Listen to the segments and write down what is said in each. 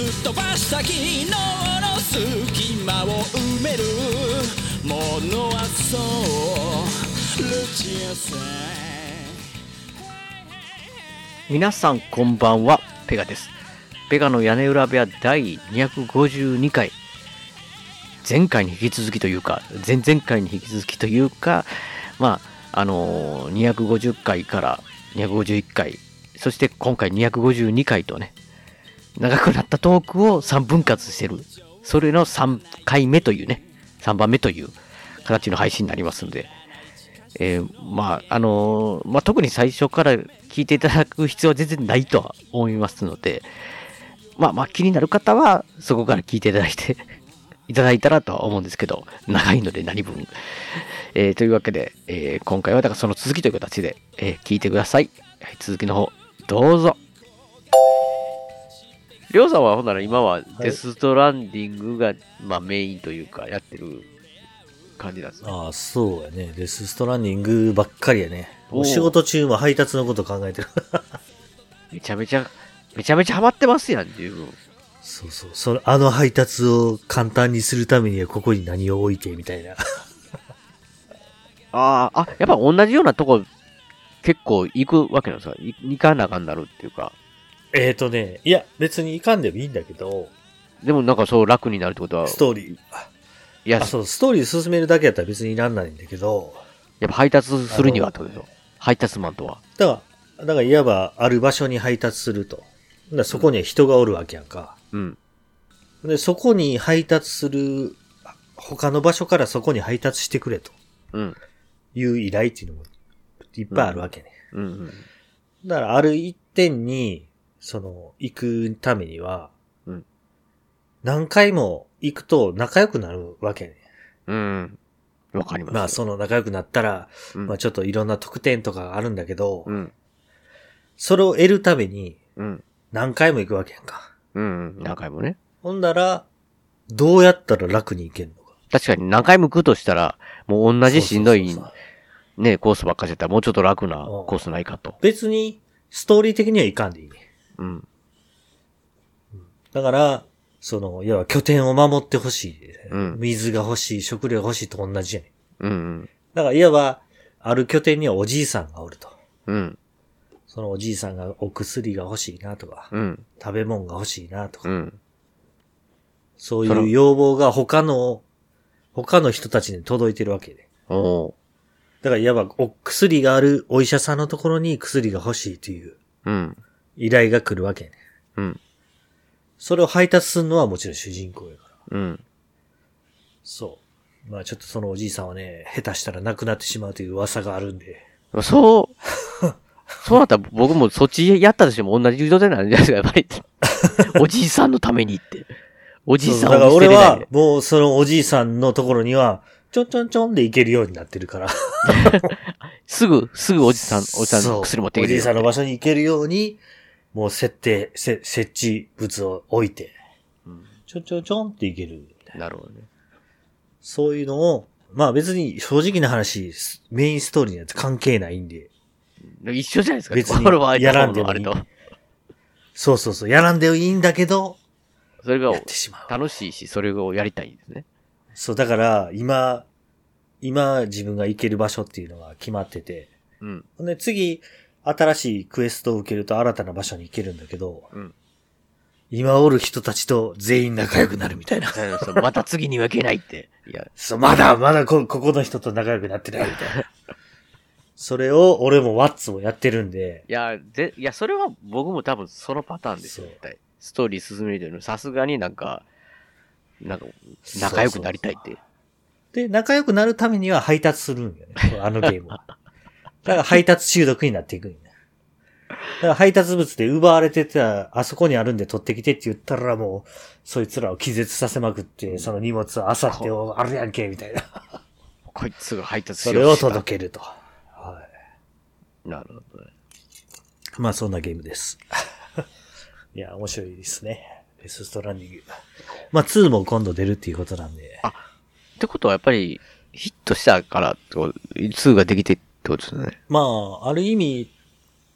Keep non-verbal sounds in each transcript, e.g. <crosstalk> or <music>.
すっ飛ばした昨日の隙間を埋めるものはそうルチアさん皆さんこんばんは、ペガです。ペガの屋根裏部屋第252回。前回に引き続きというか、前々回に引き続きというか、まあ、あのー250回から251回、そして今回252回とね、長くなったトークを3分割してる。それの3回目というね、3番目という形の配信になりますので、えーまあ、あのーまあ、特に最初から聞いていただく必要は全然ないとは思いますので、まあまあ気になる方はそこから聞いていただいて <laughs> いただいたらとは思うんですけど、長いので何分。えーというわけで、え今回はだからその続きという形で、え聞いてください。はい続きの方、どうぞ。りょうさんはほんなら今はデストランディングが、まあ、メインというかやってる感じなんですね。ああ、そうやね。デスストランディングばっかりやね。お仕事中も配達のこと考えてる。<laughs> めちゃめちゃ、めちゃめちゃハマってますやん、十分。そうそう。その、あの配達を簡単にするためにはここに何を置いてみたいな。ああ、あ、やっぱ同じようなとこ結構行くわけなんですか？い行かなあかんなるっていうか。えーとね、いや、別にいかんでもいいんだけど、でもなんかそう楽になるってことは、ストーリー。いや、あ、そう、ストーリー進めるだけやったら別にいらんないんだけど、やっぱ配達するにはってことでしょ？配達マンとは。だから、だからいわばある場所に配達すると。だからそこには人がおるわけやんか。うん。で、そこに配達する、他の場所からそこに配達してくれとうん。いう依頼っていうのもいっぱいあるわけね。うん。うん。だからある一点に、その、行くためには、うん何回も行くと仲良くなるわけね。うん。わかります。まあ、その仲良くなったら、うん、まあちょっといろんな特典とかがあるんだけど、うん。それを得るためにうん。何回も行くわけやんか。うん。何回もね。ほんだら、どうやったら楽に行けんのか。確かに何回も行くとしたら、もう同じしんどいね、コースばっかりしてたらもうちょっと楽なうんコースないかと。別に、ストーリー的にはいかんでいいね。うん。だから、その、要は拠点を守ってほしい、うん水が欲しい、食料が欲しいと同じやねん。うん。だから、いわば、ある拠点にはおじいさんがおると。うん。そのおじいさんがお薬が欲しいなとか、うん。食べ物が欲しいなとか、うん。そういう要望が他の、他の人たちに届いてるわけで。おーだから、いわば、お薬があるお医者さんのところに薬が欲しいといううん。依頼が来るわけね。うん。それを配達するのはもちろん主人公やから。うん。そう。まあちょっとそのおじいさんはね、下手したら亡くなってしまうという噂があるんで。そう、<laughs> そうなったら僕もそっちやったとしても同じ状態なんじゃないですか、やっぱり。<laughs> おじいさんのためにって。おじいさんそうだから俺を見捨てれないは、もうそのおじいさんのところには、ちょんちょんちょんで行けるようになってるから。<laughs> すぐ、すぐおじさん、おじさんの薬持ってきておじいさんの場所に行けるように、もう設定、せ設置物を置いて、うんちょんちょんちょんって行けるな。なるほどね。そういうのを、まあ別に正直な話、メインストーリーには関係ないんで、一緒じゃないですか。別にやらんでもいい。そうそうそう、やらんでいいんだけど、それが。楽しいし、それをやりたいんですね。そう、だから、今、今自分が行ける場所っていうのが決まってて、うんで次、新しいクエストを受けると新たな場所に行けるんだけど、うん今おる人たちと全員仲良くなるみたいな。<laughs> そうまた次には行けないって。いや、そう、まだ、まだこ、ここの人と仲良くなってないみたいな。<laughs> それを、俺もワッツもやってるんで、いや、ぜ、いや、それは僕も多分そのパターンですよ、そう絶対。ストーリー進めるというのはさすがになんか、なんか、仲良くなりたいって。で、仲良くなるためには配達するんよね。あのゲームは。<laughs> だから配達中毒になっていくんよね。から配達物で奪われてた、あそこにあるんで取ってきてって言ったらもう、そいつらを気絶させまくって、その荷物をあさって、おあるやんけ、みたいな。こいつが配達しそれを届けると。はなるほどね。い。まあそんなゲームです。<laughs> いや、面白いですね。デスストランディング。まあ2も今度出るっていうことなんで。ってことはやっぱり、ヒットしたから、こう2ができてってことですね。まあ、ある意味、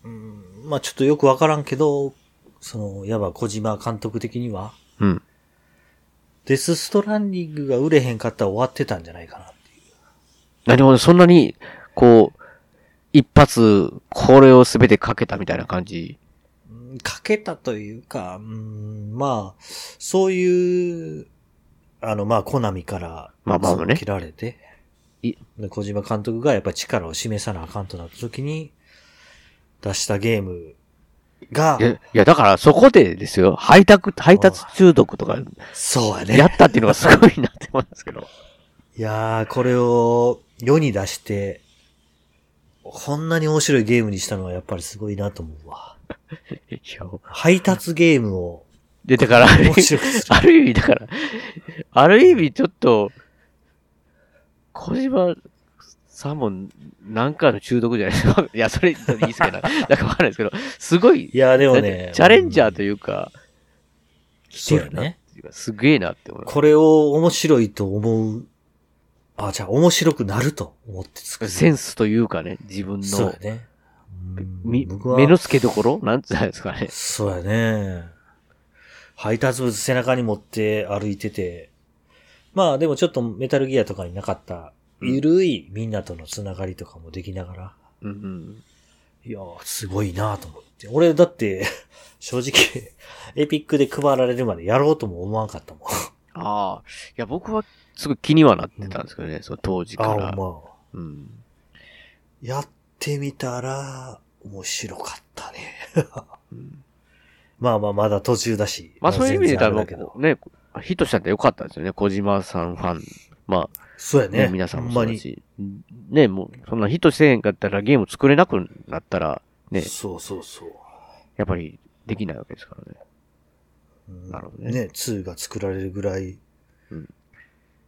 うん、まあちょっとよくわからんけど、その、やば小島監督的には、うん。デスストランディングが売れへんかったら終わってたんじゃないかなっていう。何もそんなに、こう、一発、これをすべてかけたみたいな感じ？うんかけたというか、うん、まあ、そういう、あの、まあ、コナミから、まあまあね切られて、いで小島監督がやっぱり力を示さなあかんとなった時に、出したゲームがい、や、いやだからそこでですよ、配達、配達中毒とか、そうやね。やったっていうのがすごいなって思うんですけど。<laughs> いやー、これを世に出して、こんなに面白いゲームにしたのはやっぱりすごいなと思うわ。<laughs> 配達ゲームをで、だから。<laughs> ある意味、だから、ある意味ちょっと、小島さんもなんかの中毒じゃない？ですか。いや、それ、いいですけど、<laughs> なんかわかんないですけど、すごい、いや、でもね。チャレンジャーという。か、そうやね。すげえなって思います。これを面白いと思う。あ、じゃあ面白くなると思って作る。センスというかね、自分のそうや、ね。目の付けどころ？なんつうんですかね。そうやね。配達物背中に持って歩いてて、まあでもちょっとメタルギアとかになかった、ゆるいみんなとのつながりとかもできながら、うんうん。いやー、すごいなと思って。俺だって、<laughs> 正直、<laughs> エピックで配られるまでやろうとも思わんかったもん。ああ、いや、僕はすごい気にはなってたんですけどね、その当時かあら。まあ。うん。やってみたら、面白かったね。うん <laughs> まあまあ、まだ途中だし。まあそういう意味で言ったら全然あれだけど。ね、ヒットしたんでよかったですよね。小島さんファン。まあ、そうやね。ね、皆さんも。そうだし。ね、もう、そんなヒットしてへんかったらゲーム作れなくなったら、ね、そうそうそう。やっぱりできないわけですからね。うんなるほどねね。2が作られるぐらい。うん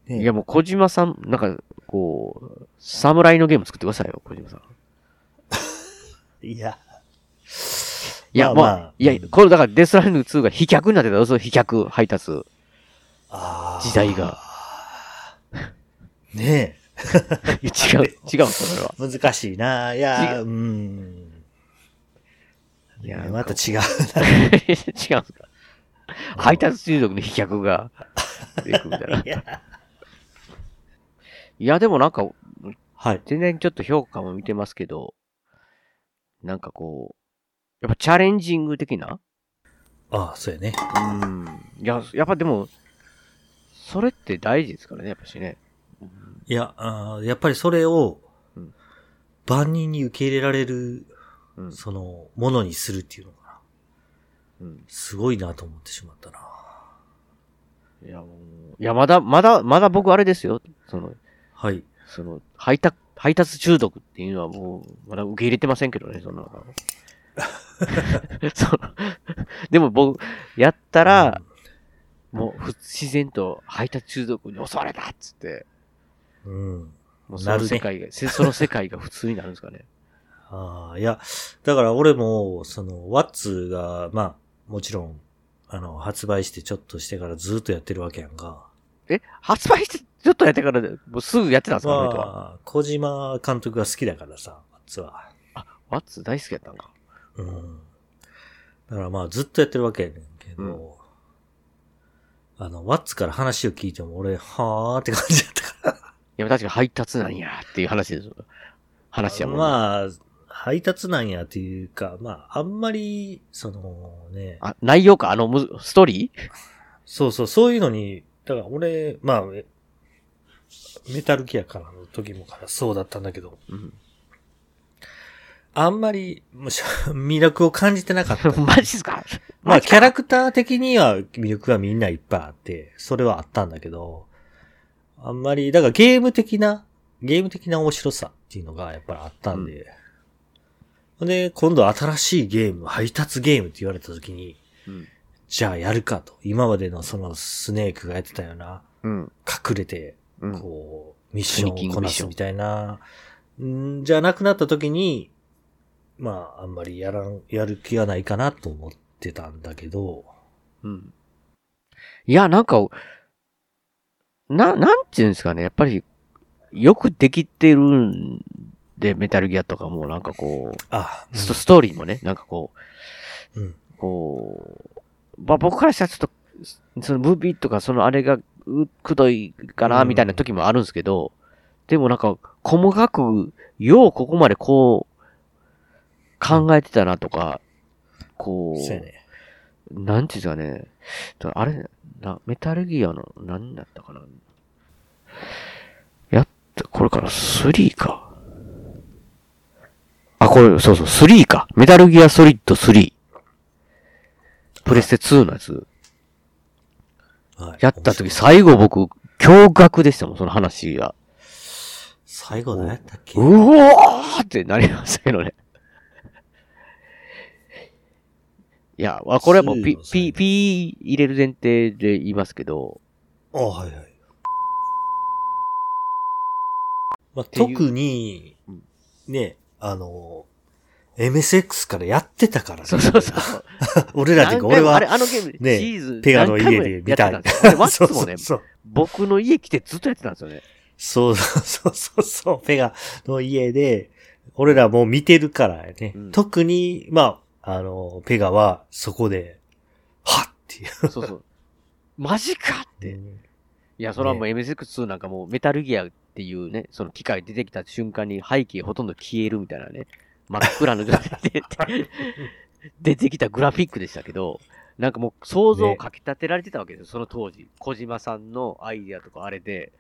ねいやもう小島さん、なんか、こう、侍のゲーム作ってくださいよ、小島さん。<laughs> いや。いや、まあ、まあまあいや、これだからデスランディング2が飛脚になってたらどうする飛脚配達。時代が。<laughs> ねいや <laughs> 違う、違う、それは。え。難しいな。いや、違うん。いやまた違う。違う <laughs> んですか？配達中毒の飛脚が出てくるみたいな。いや。いや、でもなんか、はい。全然ちょっと評価も見てますけど、なんかこう、やっぱチャレンジング的な？ああ、そうやね。うん。いや、やっぱでも、それって大事ですからね、やっぱしね。いや、あーやっぱりそれをうん、万人に受け入れられる、うん。その、ものにするっていうのかな。うん、すごいなと思ってしまったな。いや、もういや、まだ、まだ、まだ僕あれですよ。その、はい。その、配達、配達中毒っていうのはもう、まだ受け入れてませんけどね、そんなの。<laughs> <laughs> そう。でも僕、やったら、もう、ふ自然と配達中毒に襲われたっつって、うん。もうその世界が、せ <laughs> その世界が普通になるんですかね。ああ、いや、だから俺も、その、ワッツが、まあ、もちろん、あの、発売してちょっとしてからずっとやってるわけやんか。え、発売してちょっとやってから、もうすぐやってたんですか？まあ、小島監督が好きだからさ、ワッツは。ワッツ大好きやったんか。うん。だからまあ、ずっとやってるわけやねんけど、あの、ワッツから話を聞いても俺、はーって感じだったかいや、確かに配達なんやっていう話ですよ。話やら。もん、ね。まあ、配達なんやっていうか、まあ、あんまり、そのね、あ、内容か、あの、むストーリー？そうそう、そういうのに、だから俺、まあ、えメタルギアからの時もからそうだったんだけど、うん。あんまり、<laughs> 魅力を感じてなかった。<laughs> マジっすか？まあ、キャラクター的には魅力がみんないっぱいあって、それはあったんだけど、あんまり、だからゲーム的な、ゲーム的な面白さっていうのがやっぱりあったんで、で、今度新しいゲーム、配達ゲームって言われた時に、うん。じゃあやるかと。今までのそのスネークがやってたような、うん。隠れて、うん。こう、ミッションンをこなすみたいな、んじゃなくなった時に、まあ、あんまりやらん、やる気がないかなと思ってたんだけど、うん。いや、なんか、な、なんていうんですかね。やっぱり、よくできてるんで、メタルギアとかも、なんかこう、あ、ストストーリーもね、なんかこう、うん。こう、まあ僕からしたらちょっと、そのムービーとかそのあれがうくどいかな、うんみたいな時もあるんですけど、でもなんか、細かく、ようここまでこう、考えてたなとか、こう、そうやね。なんていうかね、だあれ、な、メタルギアの、何だったかな。やった、これから3か。あ、これ、そうそう、3か。メタルギアソリッド3。プレステ2のやつ。はいやった時、最後僕、驚愕でしたもん、その話が。最後何やったっけ？うおーってなりましたけどね。いや、あこれはもうピ2の、最ピ、後ピ入れる前提で言いますけど、あ、はいはい。まあ、特にうん、ね、あの、MSX からやってたからね。そうそうそう。<laughs> 俺らっていうか、俺はあれ、、あのゲーム、ねシーズン、ペガの家で見たい何回もやってたんですよあれワッツもね、そうそう僕の家来てずっとやってたんですよね。そうそうそうそう、ペガの家で、俺らもう見てるからね。うん特に、まあ、あの、ペガはそこで、はっっていう。そうそう。マジかって。いや、それはもう MSX2 なんかもうメタルギアっていうね、その機械出てきた瞬間に背景ほとんど消えるみたいなね、真っ暗の状態で出て <laughs> きたグラフィックでしたけど、なんかもう想像をかき立てられてたわけですよ、その当時。小島さんのアイディアとかあれで、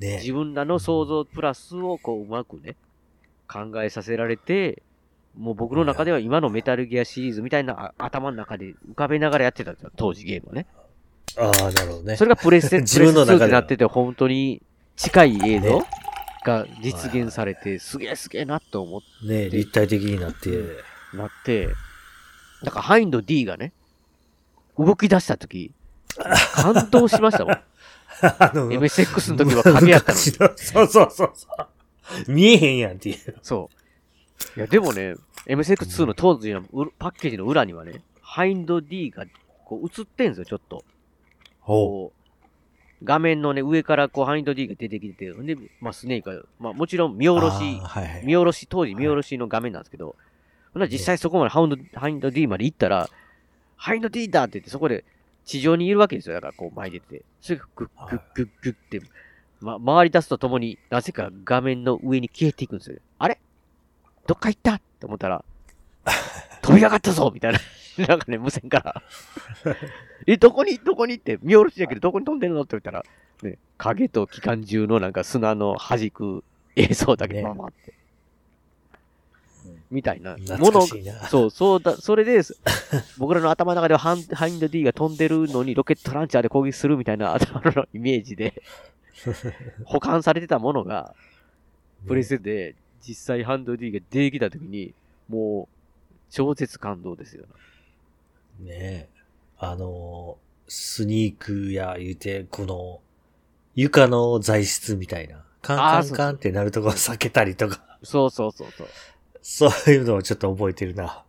ね自分らの想像プラスをこううまくね、考えさせられて、もう僕の中では今のメタルギアシリーズみたいなあ頭の中で浮かべながらやってたんですよ、当時ゲームをね。ああ、なるほどねそ。れがプレステ、<laughs> 自分の中ではプレステ2ってなってて、本当に近い映像ねが実現されて、すげえすげえなと思っね立体的になって、なって、だからハインド D がね、動き出した時、感動しましたもん。<laughs> あの MSX の時は影やったのに。<laughs> そうそうそう。見えへんやんっていう。そう。いや、でもね、MSX2 の当時のうパッケージの裏にはね、ハインド D がこう映ってんすよ、ちょっと。ほこう、画面のね、上からこう、ハインド D が出てきてて、ほんで、まあ、スネークが、まあ、もちろん見下ろし。はいはい。見下ろし、当時見下ろしの画面なんですけど、ほんなら実際そこまでハウンド、ハインド D まで行ったら、ハインド D だって言って、そこで地上にいるわけですよ。だからこう前に出て。それがグッグッグッグッって、ま、回り出すとともに、なぜか画面の上に消えていくんですよ。あれ？どっか行ったって思ったら、飛び上がったぞみたいな。<laughs> なんかね、無線から。<laughs> え、どこに、どこにって、見下ろしだけど、どこに飛んでるのって言ったら、ね、影と機関銃のなんか砂の弾く映像だけねババって。みたいな。懐もの。そう、そうだ、それで、<laughs> 僕らの頭の中ではハンハインド D が飛んでるのにロケットランチャーで攻撃するみたいな頭のイメージで、保管されてたものが、プレステで実際ハンド D が出てきたときに、もう、超絶感動ですよ。ねえ。あの、スニークや言うて、この、床の材質みたいな。カンカンカンってなるところ避けたりとか、そうそうそうそう。そういうのをちょっと覚えてるな。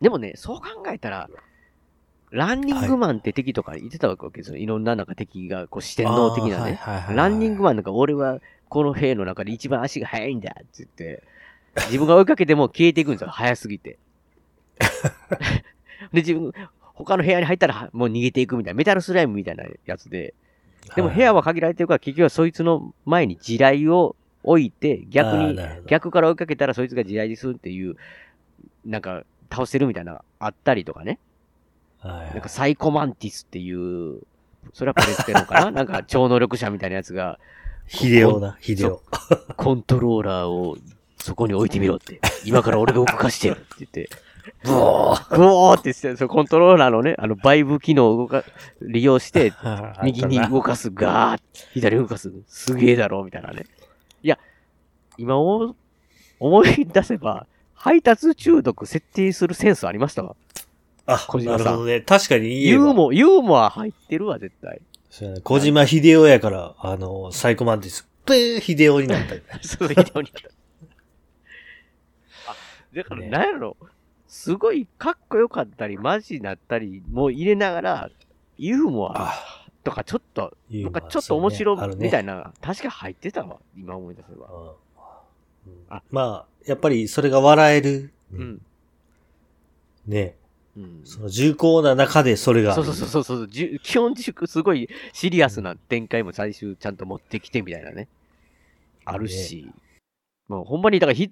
でもね、そう考えたら、ランニングマンって敵とか言ってたわけですよ。いろんななんか敵が、こう四天王的なね。あーはいはいはいはいランニングマンなんか俺はこの兵の中で一番足が速いんだって言って、自分が追いかけても消えていくんですよ。速すぎて。<laughs> で、自分、他の部屋に入ったらもう逃げていくみたいな、メタルスライムみたいなやつで、でも部屋は限られてるから結局はそいつの前に地雷を置いて、逆に逆から追いかけたらそいつが地雷にするっていう、なんか倒せるみたいなのがあったりとかね。なんかサイコマンティスっていう、それはプレステのかな？なんか超能力者みたいなやつが、ヒデオな、ヒデオ。コントローラーをそこに置いてみろって。<laughs> 今から俺が動かしてるって言って。<laughs> ブオーブオーってして、そのコントローラーのね、あのバイブ機能を動か、利用して、<laughs> 右に動かす、ガーッ左に動かす、すげえだろ、みたいなね。いや、今を思い出せば、配達中毒設定するセンスありましたわ。あ、小島さんなるほどね。確かに言えば。ユーモ、ユーモア入ってるわ、絶対。そうやね小島秀夫やから、あの、サイコマンティス、ペー秀夫になったり。<laughs> そういうように。あ、だから、ねなんやろ、すごいかっこよかったり、マジになったりも入れながら、ユーモアあ、とかちょっと、ユーモアなんかちょっと面白みたいな、確か入ってたわ、今思い出せば。うんあまあ、やっぱりそれが笑える。うん。ね。うん。その重厚な中でそれが。そうそうそうそうそう、じゅ基本軸すごいシリアスな展開も最終ちゃんと持ってきてみたいなね。あるし、もうほんまに、だからひ、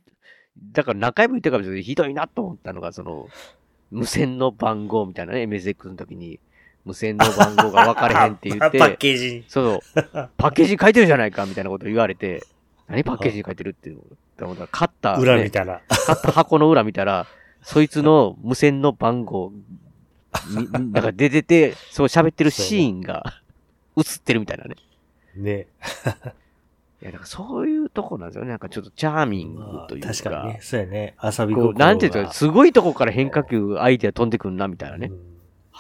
だから何回も言ってるかもしれないけど、ひどいなと思ったのが、その、無線の番号みたいなね、MSX の時に、無線の番号が分かれへんって言っ <laughs> パッて、ケージに。そう、<laughs> パッケージに書いてるじゃないかみたいなこと言われて、<laughs> 何パッケージに書いてるっていうの？って思ったら、買った、ね、裏見たら。買った箱の裏見たら、そいつの無線の番号、み <laughs> なんか出てて、そう喋ってるシーンが映ってるみたいなね。ね。いや、だからそういうとこなんですよね。なんかちょっとチャーミングまあというか。確かにね。そうやね。遊び心なんていうか、がすごいとこから変化球、アイデア飛んでくんな、みたいなね。うん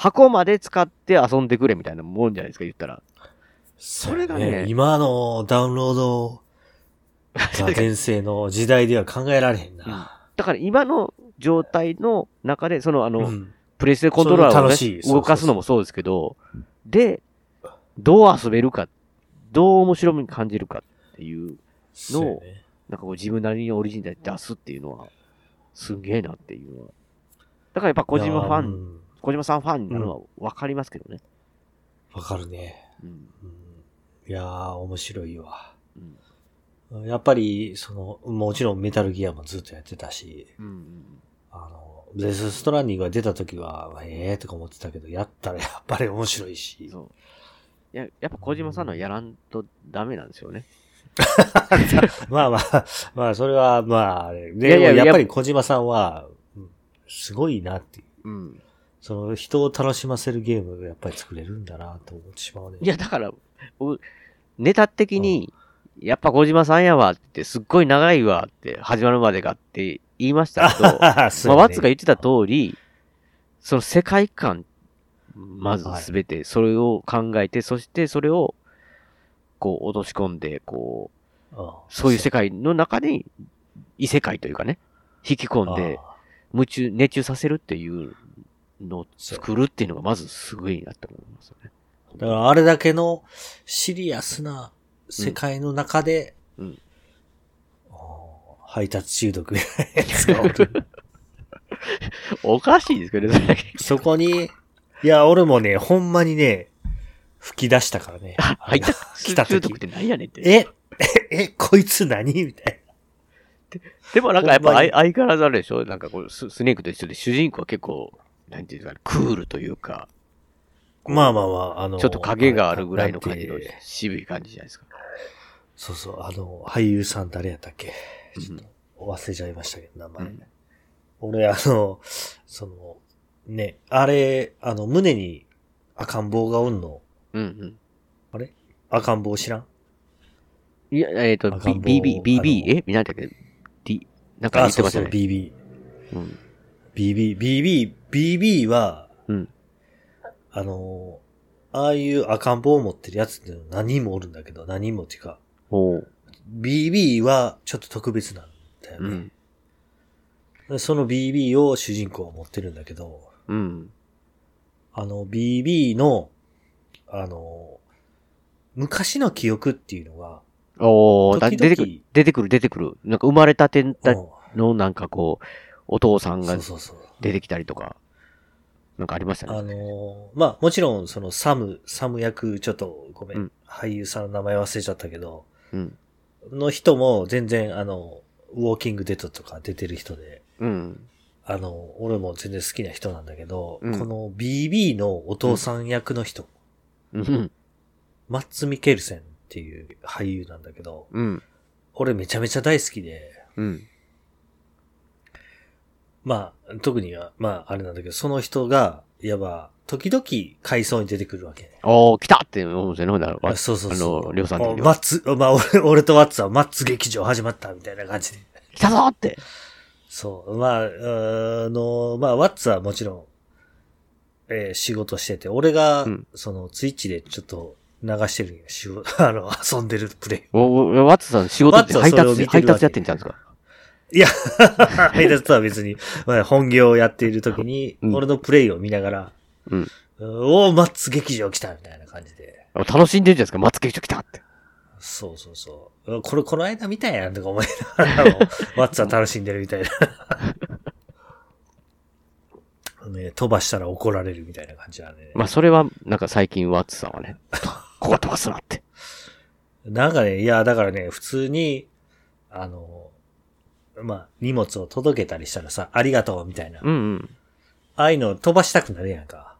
箱まで使って遊んでくれ、みたいなもんじゃないですか、言ったら。それがね今のダウンロードが <laughs> 全盛の時代では考えられへんな。だから今の状態の中で、その、あの、うんプレイステコントローラーを、ね動かすのもそうですけど、で、どう遊べるか、どう面白みに感じるかっていう、そうやねなんかこう自分なりにオリジンで出すっていうのは、すげえなっていうのは。だからやっぱ小島ファン、うん小島さんファンになるのはわかりますけどね。わかるね。うん。うんいやー、面白いわ。うん。やっぱり、その、もちろんメタルギアもずっとやってたし、うん。あの、デスストランディングが出た時は、ええー、とか思ってたけど、やったらやっぱり面白いし。そう。いや、やっぱ小島さんのはやらんとダメなんですよね。<laughs> まあまあ、まあそれは、まああれ、でいやいやもやっぱり小島さんは、うんすごいなっていう。うん。その人を楽しませるゲームがやっぱり作れるんだなと思ってしまうね。いや、だから、おネタ的に、やっぱ小島さんやわって、すっごい長いわって、始まるまでがって言いましたけど、<laughs> まあ、ワッツが言ってた通り、その世界観、まずすべて、それを考えて、そしてそれを、こう、落とし込んで、こう、うんそういう世界の中に、異世界というかね、引き込んで、あ夢中、熱中させるっていうのを作るっていうのがまずすごいなって思いますよね。あだからあれだけのシリアスな世界の中で、うん配達中毒みたいなやつがおる。<laughs> おかしいですけどね、そこに、いや、俺もね、ほんまにね、吹き出したからね。入った来た時中毒って何やねんって。え、え、え、こいつ何？みたいでもなんかやっぱ相相変わらずあれでしょ？なんかこうス、スネークと一緒で主人公は結構、なんていうかね、クールというか、な。まあまあまあ、あの、ちょっと影があるぐらいの感じの渋い感じじゃないですか。そうそう、あの、俳優さん誰やったっけ？うんちょっと忘れちゃいましたけど、名前。うん俺、あの、その、ね、あれ、あの、胸に赤ん坊がおんの、うんうん。あれ？赤ん坊知らん？いや、えっ、と、赤ん坊 B、BB、BB、え？何だっけ ?D、なんか言ってましたね。BB。うん。BB、BB、BB は、うん。あの、ああいう赤ん坊を持ってるやつって何人もおるんだけど、何人もっていうか、BB はちょっと特別なんだよね。うん。でその BB を主人公が持ってるんだけど、うん。あの BB の、あの、昔の記憶っていうのが、お出てくる、出てくる、出てくる。なんか生まれたてうんの、なんかこう、お父さんがそうそうそう。出てきたりとか、なんかありましたあね。の、まあ、もちろん、そのサム、サム役、ちょっとごめん、うん俳優さんの名前忘れちゃったけど、うん。の人も全然、あの、ウォーキングデッドとか出てる人で、うん。あの、俺も全然好きな人なん。だけど、うん。この BB のお父さん。役の人、うん。マッツ・ミケルセンっていう俳優なん。だけど、うん。俺めちゃめちゃ大好きで、うん。まあ、特には、まあ、あれなん。だけど、その人が、いわば、時々回想に出てくるわけ。おー、来たって思うんですよね、ほんならあそうそうそう。あの、りょうさん。マッツ、まあ、俺、<laughs> 俺とワッツはマッツ劇場始まったみたいな感じで。来たぞーって。そう。まあ、あの、まあ、ワッツはもちろん、えー仕事してて、俺が、うんその、ツイッチでちょっと流してる。仕事、<laughs> あの、遊んでるプレイ。おおワッツさん仕事って配達、配達やってんじゃんですか？いや、<laughs> 配達とは別に、まあ、本業をやっている時に、うん俺のプレイを見ながら、うん。おー、マッツ劇場来たみたいな感じで。楽しんでるじゃないですか、松木所来たって。そうそうそう。これ、この間見たやんとか思いながらも、<laughs> ワッツは楽しんでるみたいな。<laughs> ね、飛ばしたら怒られるみたいな感じだね。まあ、それは、なんか最近ワッツさんはね、<laughs> ここ飛ばすなって。なんかね、いや、だからね、普通に、あの、まあ、荷物を届けたりしたらさ、ありがとうみたいな。うんうん。ああいうの飛ばしたくなるやんか。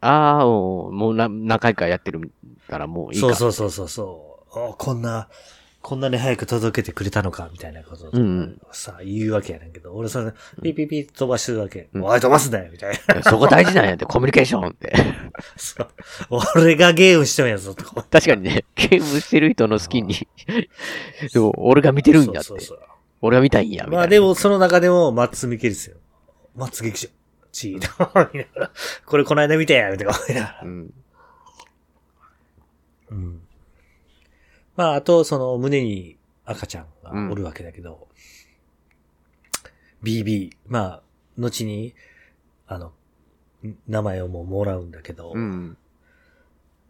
ああ、もうもうな何回かやってるからもういいか。そうそうそうそうこんな、こんなに早く届けてくれたのか、みたいなことをうんうんさ、言うわけやねんけど、俺それ、ピーピーピー飛ばしてるわけ。うんおい、飛ばすなよ、みたいな。そこ大事なんやって、コミュニケーションって。そう俺がゲームしてもやぞ、とか。確かにね、ゲームしてる人の好きに、でも俺が見てるんやってそう。そうそう俺が見たいんや、みたいな。まあでも、その中でも、マッツ・ミケルスよ。マッツ劇場。チード。見ながらこれこの間見たやん、みたいな思いながらう。ん。うん。まあ、あと、その、胸に赤ちゃんがおるわけだけど、BB、まあ、後に、あの、ん名前をもうもらうんだけど、うん。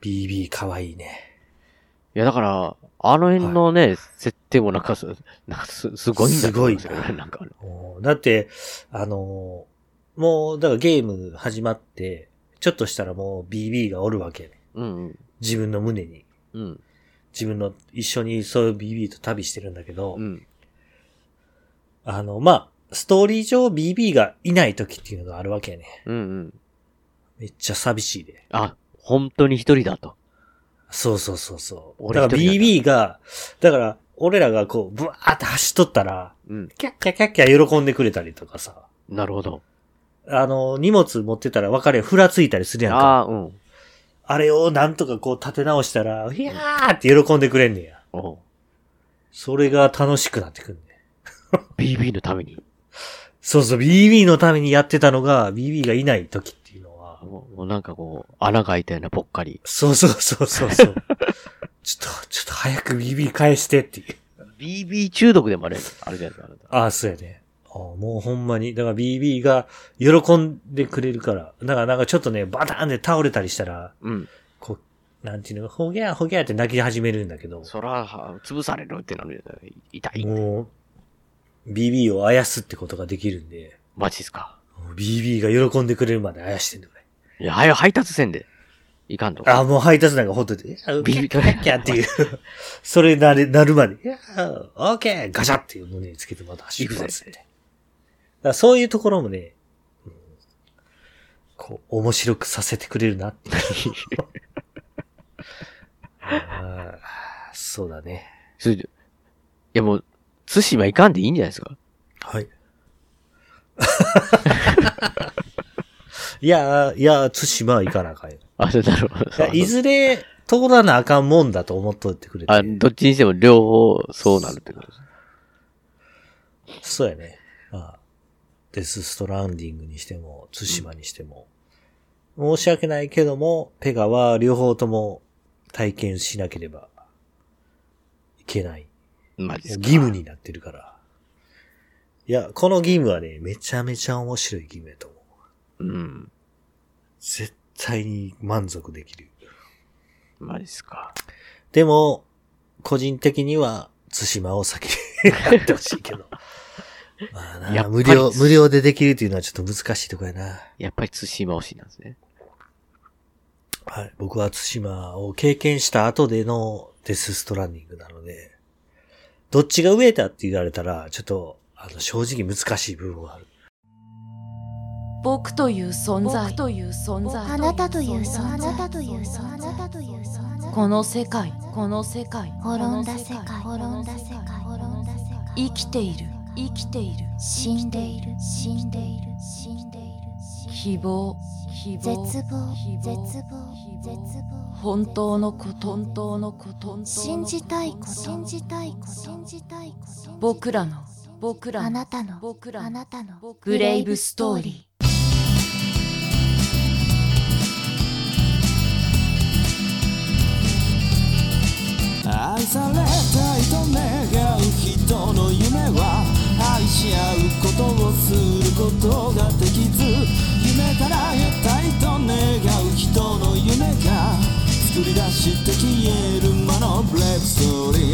BB かわいいね。いや、だから、あの辺のね、設定もなんかす、なんかす、すごいんだすよね。なんか、だって、あのーもう、だからゲーム始まって、ちょっとしたらもう BB がおるわけね。うんうん。自分の胸に。うん。自分の一緒にそういう BB と旅してるんだけど、うん。あの、まあ、ストーリー上 BB がいない時っていうのがあるわけね。うんうん。めっちゃ寂しいで。あ、本当に一人だと。そうそうそうそう。俺だから BB が、だから、俺らがこう、ブワーって走っとったら、うん。キャッキャッキャッキャ喜んでくれたりとかさ、なるほど。あの、荷物持ってたら別れ、ふらついたりするやんか。ああ、うん。あれをなんとかこう立て直したら、いやーって喜んでくれんねや。おうそれが楽しくなってくんね。BB のために。そうそう、BB のためにやってたのが、BB がいない時っていうのは、もうもうなんかこう、穴が開いたようなぽっかり。そうそうそうそうそう。<laughs> ちょっと、ちょっと早く BB 返してっていう。BB 中毒でもあれ、あるじゃないですか。あなたああ、そうやね。もうほんまに。だから BB が喜んでくれるから。だからなんかちょっとね、バターンで倒れたりしたら、うん。こう、なんていうの、ほぎゃーほぎゃーって泣き始めるんだけど、そら、は潰されるってなるじゃない痛い。もう、BB をあやすってことができるんで、マジっすか。BB が喜んでくれるまであやしてんだね。いや、はよ配達せんで。いかんと。ああ、もう配達なんかほんとで、キャッキャ BB ッキャッっていう、それなれ、なるまで、いやーオーケーガシャっていう胸につけてまた走る行くぜって。だからそういうところもね、うんこう、面白くさせてくれるなっていう。あーそうだね。いやもう、対馬いかんでいいんじゃないですか？はい。<laughs> いや、いや、対馬は行かなあかんよ。あ、そうなるほど。いやいずれ通らなあかんもんだと思っといてくれて。あ、どっちにしても両方そうなるってことです。そうやね。まあ、デスストランディングにしても、対馬にしても。申し訳ないけども、ペガは両方とも体験しなければいけない。マジっすか。義務になってるから。いや、この義務はね、めちゃめちゃ面白い義務やと思う。うん。絶対に満足できる。マジっすか。でも、個人的には、対馬を先にやってほしいけど。<laughs> <laughs> まあな、やっぱり無料、無料でできるっていうのはちょっと難しいとこやな。やっぱり対馬推しなんですね。はい。僕は対馬を経験した後でのデスストランディングなので、どっちが上だって言われたら、ちょっと、あの、正直難しい部分はある。僕という存在という存在あなたという存在あなたという存在この世界この世界滅んだ世界滅んだ世界滅んだ世界生きている生きている。死んでいる。死んでいる。死んでいる。希望。希望。絶望。希絶望。望絶望。本当のこと本当のこと信じたいこと信じたいこと信じたいこと僕らの。僕らの。あなたの。僕らの。あなたの。ブレイブストーリー。愛されたいと願う人の夢は愛し合うことをすることができず夢から得たいと願う人の夢が作り出して消える魔のブレイブストーリー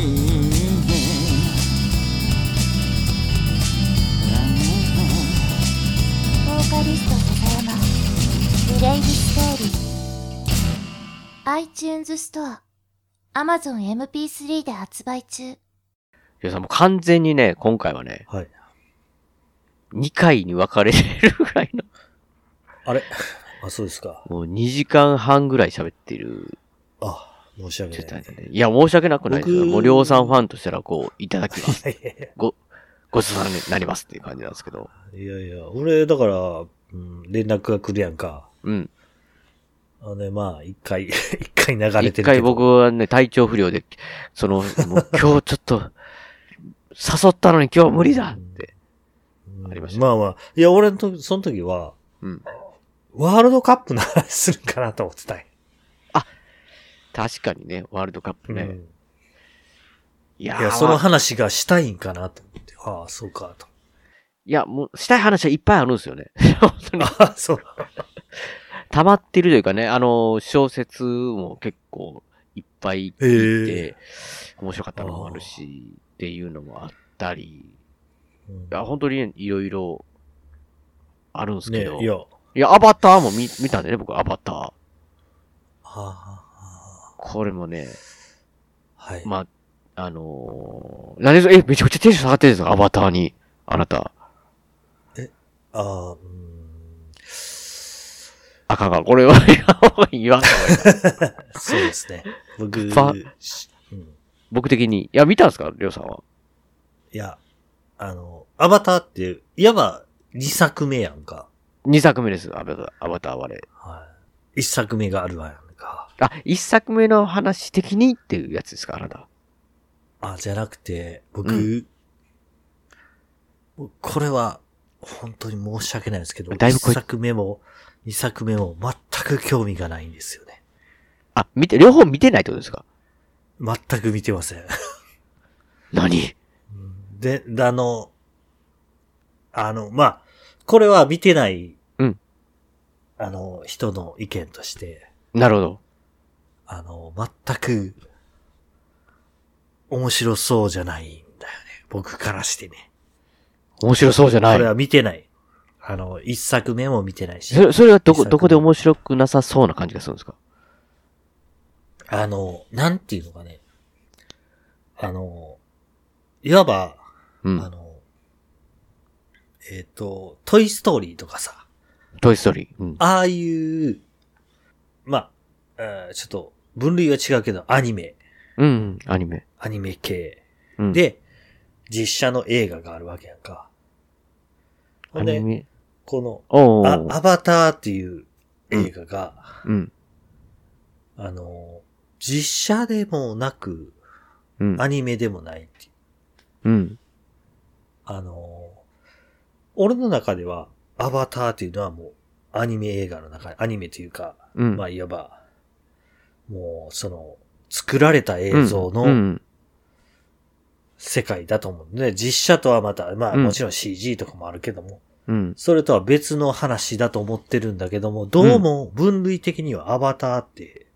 ボーカリスト笹山ブレイブストーリー iTunes ストア Amazon MP3 で発売中いやもう完全にね、今回はね、はい。2回に分かれてるぐらいの、あれ？<laughs> あ、そうですか。もう2時間半ぐらい喋ってるあ、申し訳ない。いや、申し訳なくないですもう、りょうさんファンとしたら、こう、いただきます。<laughs> ご、ごちそうさまになりますっていう感じなんですけど。いやいや、俺、だから、うん、連絡が来るやんか。うん。あのね、まあ、一回、<laughs> 一回流れてる。一回僕はね、体調不良で、その、もう今日ちょっと、誘ったのに今日無理だありましたまあまあ、いや、俺の時、その時は、うん。ワールドカップの話するかなと思ってたんや確かにね、ワールドカップね。うんいやーいや、その話がしたいんかなと思って。ああ、そうか、と。いや、もう、したい話はいっぱいあるんですよね。<laughs> 本当に。ああ、そう。溜まってるというかね、あの、小説も結構いっぱい聞いて、面白かったのもあるし、っていうのもあったり、いうんや、本当にねいろいろあるんですけど、ねいや、いや、アバターも見見たんでね、僕、アバター。はあ、これもね、はい。まあ、あのー、何ですえ、めちゃくちゃテンション下がってるんですかアバターに。あなた。ああ、うん。あかんかん。これは言わん方がいいな。<laughs> そうですね。僕、うん僕的に。いや、見たんですかりょうさんは？いや、あの、アバターって、いわば2作目やんか。2作目です、アバター、アバターはね。はい。1作目があるわやんか。あ、1作目の話的にっていうやつですかあなた。あ、じゃなくて、僕、うもうこれは、本当に申し訳ないですけど、1だいぶこい作目も、2作目も全く興味がないんですよね。あ、見て、両方見てないってことですか？全く見てません。何？で、であの、あの、まあ、これは見てない、うんあの、人の意見として、なるほど。あの、全く、面白そうじゃないんだよね。僕からしてね。面白そうじゃないこれ。は見てない。あの、一作目も見てないしそ。れそれはどこ、どこで面白くなさそうな感じがするんですか？あの、なんていうのかね。あの、いわば、うんあ。の、えっ、と、トイストーリーとかさ、トイストーリー。うん。ああいう、まあ、えーちょっと、分類は違うけど、アニメ、うんうん、アニメ。アニメ系。うん。、で、実写の映画があるわけやんか。ほんで。この、おーあアバターっていう映画が、うん。あの、実写でもなく、うん。アニメでもないっていう。うん。あの、俺の中では、アバターっていうのはもう、アニメ映画の中、アニメというか、うん。まあ、いわば、もう、その、作られた映像のん。世界だと思う。で、実写とはまた、まあ、うんもちろん CG とかもあるけども、うん。それとは別の話だと思ってるんだけども、どうも分類的にはアバターって、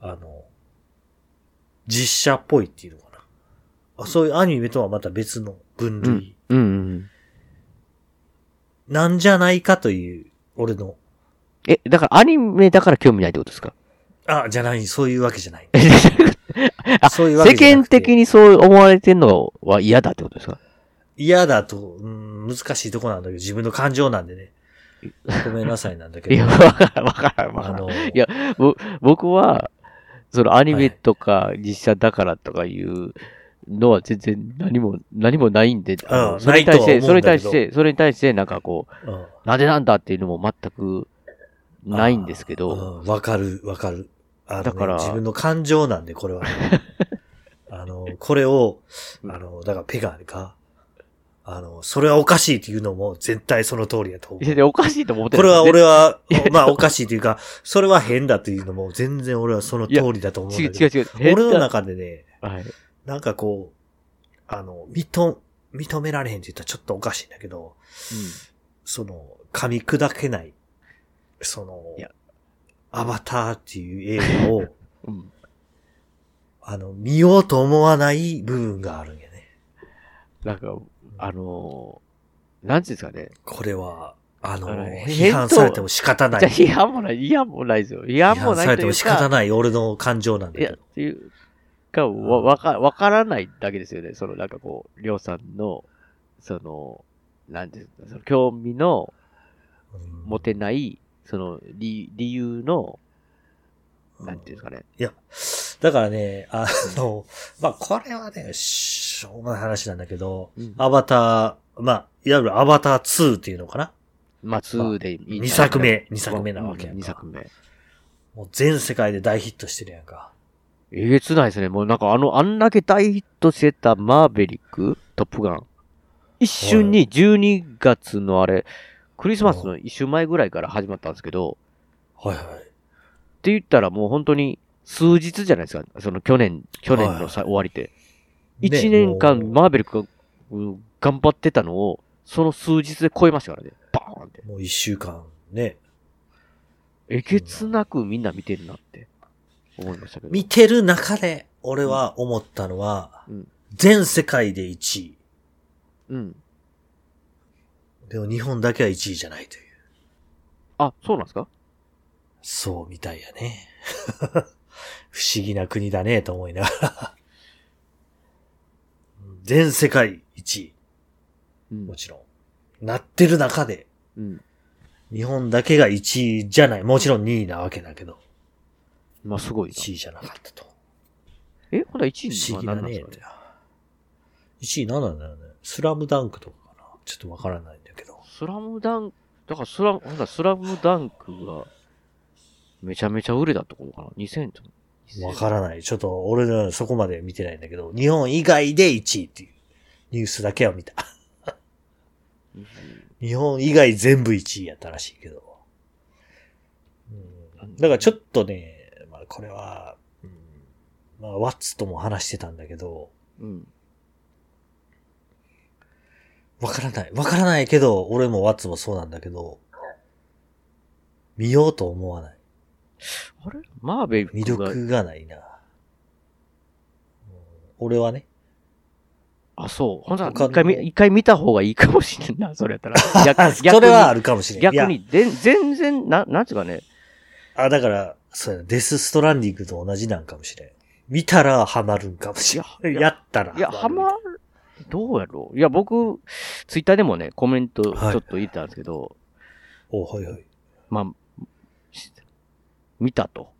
あの、実写っぽいっていうのかそういうアニメとはまた別の分類うん。うん。なんじゃないかという、俺の、え、だからアニメだから興味ないってことですか？あ、じゃない、そういうわけじゃない。<laughs> あそういうわけ世じゃなくて間的にそう思われてんのは嫌だってことですか？嫌だと、うん、難しいとこなんだけど、自分の感情なんでね。<laughs> ごめんなさいなんだけど。いや、わからん、わからん、わからん。あの、いやぼ僕は、そのアニメとか実写だからとかいうのは全然何も、何もないんで、うんそれに対して、それに対して、それに対してなんかこう、うんなんでなんだっていうのも全くないんですけど、うんわかる、わかる。あのねだから自分の感情なんで、これはね。<laughs> あの、これを、うんあの、だからペガが、あの、それはおかしいっていうのも絶対その通りやと思う。いや、おかしいと思ってこれは俺は、は、まあおかしいというか、それは変だっていうのも全然俺はその通りだと思う。違う違う違う。俺の中でね、はい。なんかこう、あの、認、認められへんって言ったらちょっとおかしいんだけど、その、噛み砕けない、そのいや、アバターっていう映画を、うん。うん。あの、見ようと思わない部分があるんやね。なんか、あのー、なんていうんですかね。これは、あの、批判されても仕方ない。じゃあ批判もない、批判もないですよ。批判もない批判されても仕方か、ない俺の感情なんだいや、けどっ。ていうか、わ、わか、わからないだけですよね。その、なんかこう、りょうさんの、その、なんていうんですか、その興味のうん持てない、その、理、理由の、なんていうんですかね。いや、だからね、あの、まあ、これはね、しょうもない話なんだけど、うんアバター、まあ、いわゆるアバター2っていうのかな？まあ、2でいい。二作目二作目なわけやんか2作目。もう全世界で大ヒットしてるやんか。えげつないですね。もうなんかあの、あんだけ大ヒットしてたマーベリックトップガン。一瞬に12月のあれ、クリスマスの一週前ぐらいから始まったんですけど、はいはい。って言ったらもう本当に数日じゃないですか。その去年、去年のさ、終わりで。一年間マーベリックがうん頑張ってたのを、その数日で超えましたからね。バーンって。もう一週間ね。えげつなくみんな見てるなって思いましたけど。見てる中で、俺は思ったのは、うん全世界で1位。うん。でも日本だけは1位じゃないという。あ、そうなんですか？そうみたいやね。<laughs> 不思議な国だね、と思いながら。全世界1位。うんも。ちろん。なってる中で、うん。日本だけが1位じゃない。もちろん2位なわけだけど、まあ、すごいな。1位じゃなかったと。えほら1位不思議だね。は何なんですかね？1位何なんだろうね。スラムダンクとかかな。ちょっとわからないんだけど。スラムダンク、だからスラム、ほらスラムダンクが、めちゃめちゃ売れたってことかな ?2000 と。わからない。ちょっと俺のそこまで見てないんだけど、日本以外で1位っていうニュースだけは見た。日本以外全部1位やったらしいけど。うん、だからちょっとね、まあこれは、うん、まあワッツとも話してたんだけど、うん。わからない。わからないけど、俺もワッツもそうなんだけど、見ようと思わない。あれ？マーベリ魅力がないな。うん俺はね。あ、そう。ほんなら他の一回見、一回見た方がいいかもしれんな、それやったら。逆 <laughs> それはあるかもしれん。逆に、で全然、な、なんつうかね、あ、だから、そうやな、デスストランディングと同じなんかもしれん。見たらハマるんかもしれん。いややったらいや、ハるマる、どうやろういや、僕、ツイッターでもね、コメントちはいょっと言ったんですけど、おはいはい。まあ、し見たと。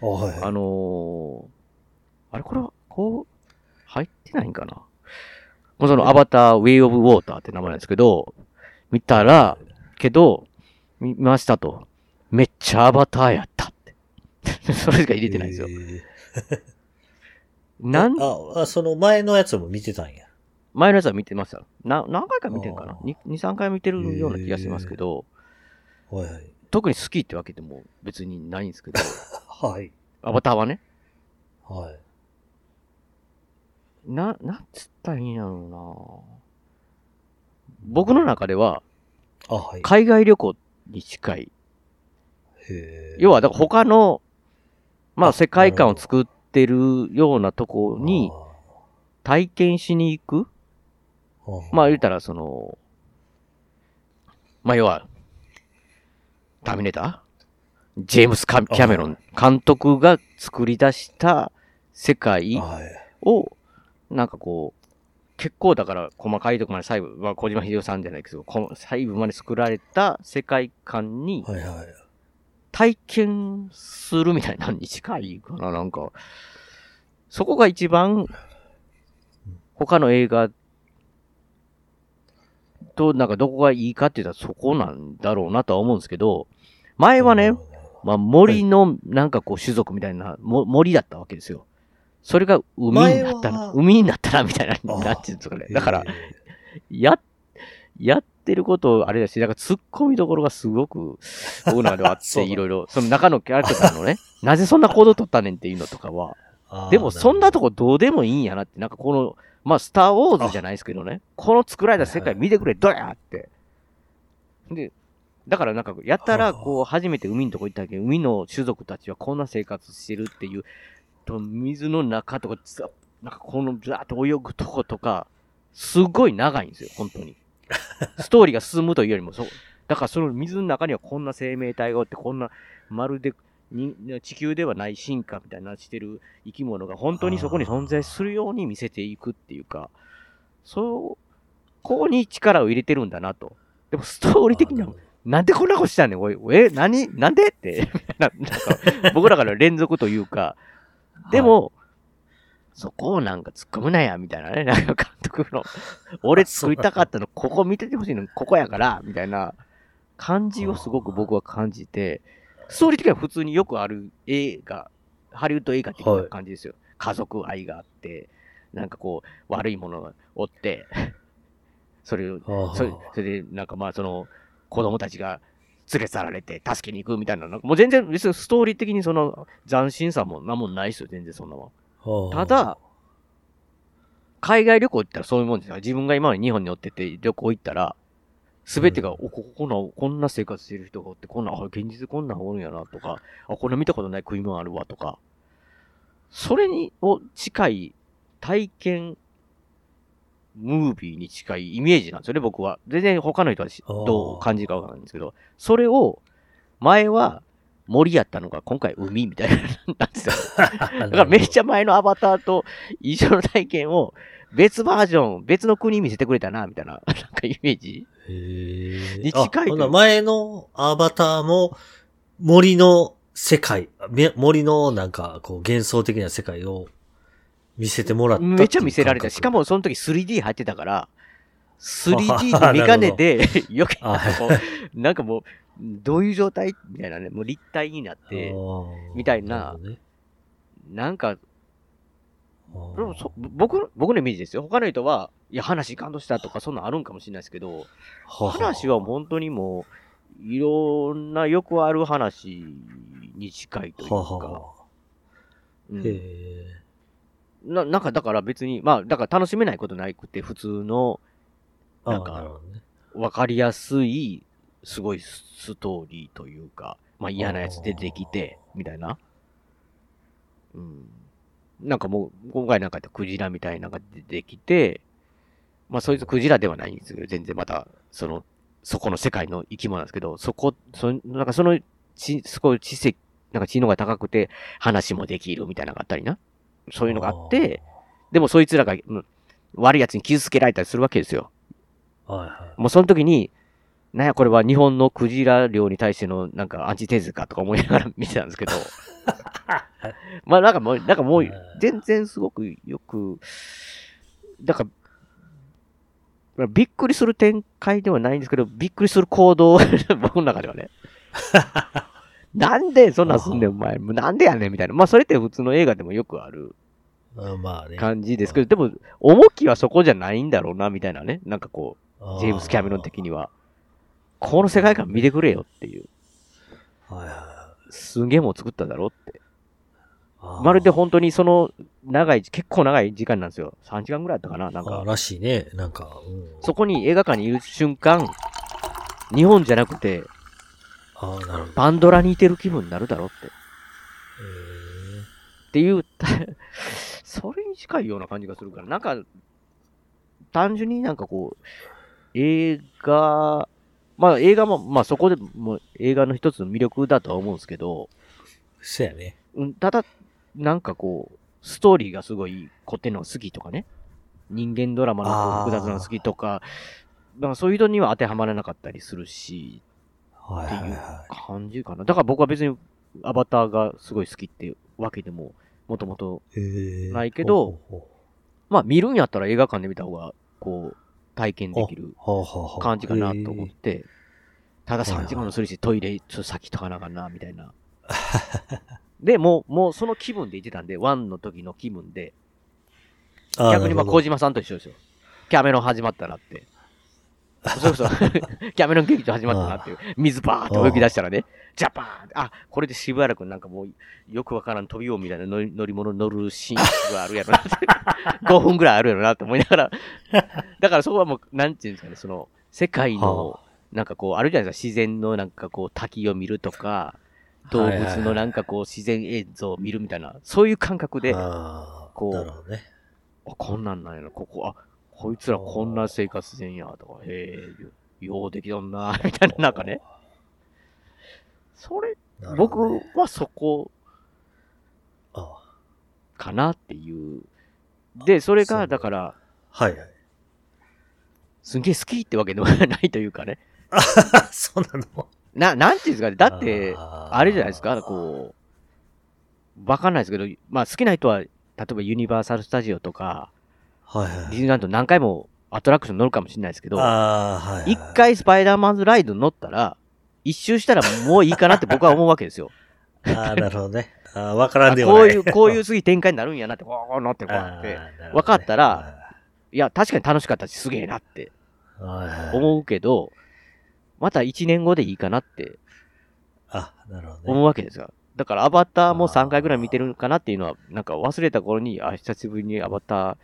おはいはい。あのー、あれこれは、こう、入ってないんかなもうそのアバター、ウェイオブウォーターって名前なんですけど、見たら、けど、見ましたと。めっちゃアバターやった。<laughs> それしか入れてないんですよ。えーなん、あ、あ、その前のやつも見てたんや。前のやつは見てました。な、何回か見てんかな？あ ?2、3回見てるような気がしますけど、はいはい。特に好きってわけでも別にないんですけど、<laughs> はい。アバターはね、はい。な、なんつったらいいんやろうな僕の中では、あ、はい。海外旅行に近い。へー要は、だから他の、まああ世界観を作ってるようなとこに体験しに行く？まあ言うたら、その、まあ要は、ターミネーター？ジェームスカ・キャメロン監督が作り出した世界はい。を、なんかこう、結構だから細かいとこまで細部、まあ小島秀夫さんじゃないけど、こ細部まで作られた世界観に。体験するみたいなのに近いかな、なんか。そこが一番、他の映画となんかどこがいいかって言ったらそこなんだろうなとは思うんですけど、前はね、まあ森のなんかこう種族みたいな、も森だったわけですよ。それが海になったら、海になったらみたいな、あなんていうんですかね。だからへ、や、やってることあれだし、だから突っ込みどころがすごく、僕の中ではあって、<laughs> いろいろ、その中のキャラクターのね、<laughs> なぜそんな行動取ったねんっていうのとかは、ーでもそんなとここどうでもいいんやなって、なんかこの、まあ、スター・ウォーズじゃないですけどね、この作られた世界見てくれ、どうやって。で、だからなんか、やったら、こう、初めて海のとこ行ったけ。ど、海の種族たちはこんな生活してるっていう、と水の中とか、ざなんかこの、ざーっと泳ぐとことか、すごい長いんですよ、本当に。<laughs> ストーリーが進むというよりも、そう。だからその水の中にはこんな生命体がおって、こんな、まるでに地球ではない進化みたいなしてる生き物が本当にそこに存在するように見せていくっていうか、そう、ここに力を入れてるんだなと。でもストーリー的には、なんでこんなことしたんねん、おい、え、何？なんで？って、<laughs> 僕らから連続というか、でも、そこをなんか突っ込むなや、みたいなね、なんか監督の、<laughs> 俺作りたかったの、ここ見ててほしいの、ここやから、みたいな感じをすごく僕は感じて、ストーリー的には普通によくある映画、ハリウッド映画的な感じですよ。家族愛があって、なんかこう、悪いものがおって、<laughs> それを、はあそれそれで、なんかまあ、その、子供たちが連れ去られて助けに行くみたいな、なんかもう全然、別にストーリー的にその斬新さもなんもないですよ、全然そんなもん。はあ。ただ、海外旅行行ったらそういうもんですよ。自分が今まで日本におってて旅行行ったら、すべてが、おここんな、こんな生活してる人がおって、こんな、あ現実こんなんおるんやなとか、あ、こんな見たことない食い物あるわとか、それに、を近い体験ムービーに近いイメージなんですよね、僕は。全然他の人はどう感じるかわからないんですけど、それを、前は森やったのが今回海みたいな、<laughs> なんですよ。だ <laughs> だからめっちゃ前のアバターと一緒の体験を別バージョン、別の国見せてくれたな、みたいな、<laughs> なんかイメージ。に近いとい前のアバターも森の世界、め森のなんかこう幻想的な世界を見せてもらっためっちゃ見せられた。しかも、もその時 3D 入ってたから、3D のメガネで余計あこう、なんかもう、どういう状態？みたいなね、もう立体になって、みたいななんか、僕の僕のイメージですよ。他の人は、いや、話感動したとか、そんなんあるんかもしれないですけど、は話は本当にもう、いろんなよくある話に近いというか、はうん。ななんかだから別に、まあ、だから楽しめないことないくて、普通の、あなんか。わかりやすい、すごいストーリーというか、まあ嫌なやつ出てきて、みたいな。うん。なんかもう、今回なんかやったらクジラみたいなのが出てきて、まあそいつクジラではないんですけど、全然また、その、そこの世界の生き物なんですけど、そこ、そなんかその、ち、すごい知性、なんか知能が高くて、話もできるみたいなのがあったりな。そういうのがあって、でもそいつらが、うん悪い奴に傷つけられたりするわけですよ。はいはい。もうその時に、なんやこれは日本のクジラ漁に対してのなんかアンチテーゼかとか思いながら見てたんですけど、<laughs> まあなんかもう、なんかもう全然すごくよく、だから、びっくりする展開ではないんですけど、びっくりする行動、<laughs> 僕の中ではね。<laughs> なんでそんなんすんねん、お前。なんでやねん、みたいな。まあ、それって普通の映画でもよくある。感じですけど、でも、重きはそこじゃないんだろうな、みたいなね。なんかこう、ジェームス・キャメロン的には、この世界観見てくれよっていう。はいはすげえもん作っただろって。まるで本当にその長い、結構長い時間なんですよ。3時間ぐらいだったかななんか、らしいね。なんか、うん。そこに映画館にいる瞬間、日本じゃなくて、ああ、なるほど。バンドラにいてる気分になるだろって。へっていう、<laughs> それに近いような感じがするから、なんか、単純になんかこう、映画、まあ映画も、まあそこでも映画の一つの魅力だとは思うんですけど、ーそうやね。うんただ、なんかこう、ストーリーがすごい凝ってんのが好きとかね、人間ドラマの複雑なの好きとか、なんかそういう人には当てはまらなかったりするし、はいっていう感じかな。だから僕は別にアバターがすごい好きっていうわけでも、もともと。ないけどまあ見るんやったら映画館で見た方が、こう、体験できる感じかなと思っへて、ただはいはい3時間もするし、トイレちょっと先とかなあかんな、みたいな。<laughs> で、もう、もうその気分で言ってたんで、ワンの時の気分で、逆にまあ、小島さんと一緒ですよ。キャメロン始まったなって。それこそ、<laughs> キャメロン劇場始まったなっていう。水バーって泳ぎ出したらね、ジャパーンあ、これでしばらくなんかもう、よくわからん飛びようみたいな乗り乗り物乗るシーンがあるやろなって。<laughs> 5分ぐらいあるやろなって思いながら。だからそこはもう、なんていうんですかね、その、世界のは、なんかこう、あるじゃないですか、自然のなんかこう、滝を見るとか、動物のなんかこう、自然映像を見るみたいな、そういう感覚で、こうね。あ、こんなんなんやな、ここ、あ、こいつらこんな生活してんや、とか、へえ、ようできとんな、<laughs> みたいな、なんかね。それ、なるほ僕どねはそこあかなっていう。で、それが、だから、はいはい。すんげえ好きってわけではないというかね。<laughs> そうなのな、なんていうんですかね。だって、あれじゃないですか、こう、わかんないですけど、まあ好きな人は、例えばユニバーサル・スタジオとか、はいはい。ディズニーランド何回もアトラクション乗るかもしれないですけど、ああ、はいはい。一回スパイダーマンズライド乗ったら、一周したらもういいかなって僕は思うわけですよ。<laughs> ああ、なるほどね。わからんあでもない。こういう、こういう次展開になるんやなって、こう乗ってこうやって。分かったらいや、確かに楽しかったし、すげえなって思うけど、また一年後でいいかなってあ、なるほど思ね。うわけですよ。だからアバターもあー3回ぐらい見てるかなっていうのは、なんか忘れた頃に、あ、久しぶりにアバタ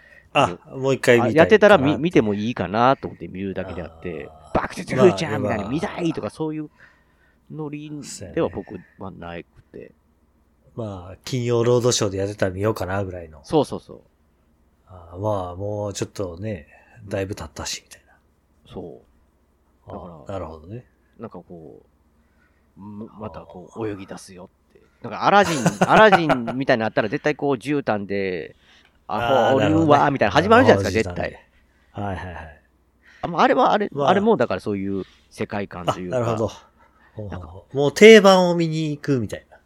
あ、もう一回やってたら見てもいいかなと思って見るだけであってバックトゥフューチャーみたいまあな見たいとかそういうノリでは僕はなくて。まあ、金曜ロードショーでやってたら見ようかなぐらいの。そうそうそう。あーまあ、もうちょっとね、だいぶ経ったし、みたいな。そう。あだからーなるほどね。なんかこう、むまたこう泳ぎ出すよって。なんかアラジン、アラジンみたいになったら絶対こう絨毯で、あーなるほどねわ、みたいな始まるじゃないですか、絶対。。はいはいはい。あもうあれはあれ、まああれもだからそういう世界観あ、というか。なるほど。もう定番を見に行くみたいな。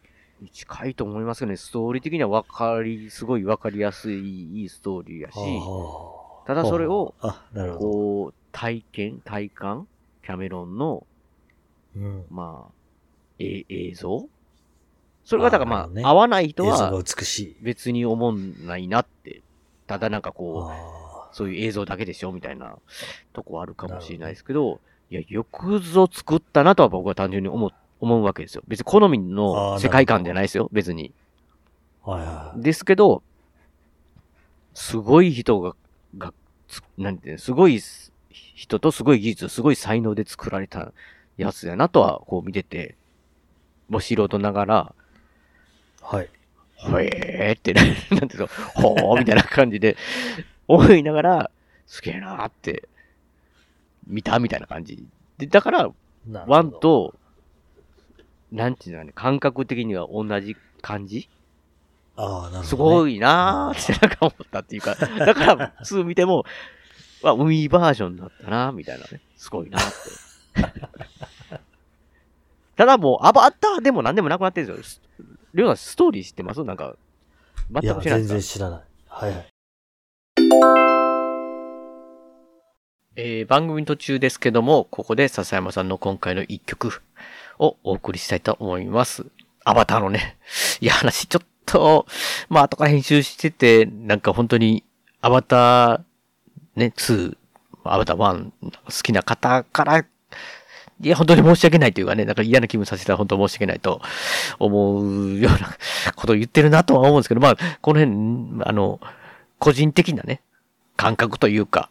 近いと思いますけどね、ストーリー的にはわかり、すごいわかりやすい、いいストーリーやし、はあただそれを、あ、なるほど。こう、体験、体感、キャメロンの、うん。まあ、え映像それがだからまあ、あね合わない人映像がは美しい。別に思んないなって、ただなんかこう、あそういう映像だけでしょみたいなとこあるかもしれないですけど、いや、よくぞ作ったなとは僕は単純に思う、思うわけですよ。別に好みの世界観じゃないですよ、別に。あはいはい。ですけど、すごい人が、が、つなんていうの、すごい人とすごい技術、すごい才能で作られたやつやなとは、こう見てて、もう素人ながら、はい。ほえーって、<laughs> なんていうの、ほーみたいな感じで、思いながら、すげえなーって、見たみたいな感じ。で、だから、ワン、と、なんていうのかね、感覚的には同じ感じ？ああ、なるほど、ね。すごいなーってなんか思ったっていうか、だから、2見ても、<laughs> あ、海バージョンだったなみたいなね。すごいなって。<laughs> ただもう、アバターでも何でもなくなってるんですよ。りょうさん、ストーリー知ってます？なんか、全く知らない全然知らない。はいはい。えー番組途中ですけども、ここで笹山さんの今回の一曲をお送りしたいと思います。アバターのね、<laughs> いや、話ちょっと、まあ、後から編集してて、なんか本当に、アバター、ね、2、アバター1、好きな方から、いや、本当に申し訳ないというかね、なんか嫌な気分させたら本当申し訳ないと思うような <laughs> ことを言ってるなとは思うんですけど、まあ、この辺、あの、個人的なね、感覚というか、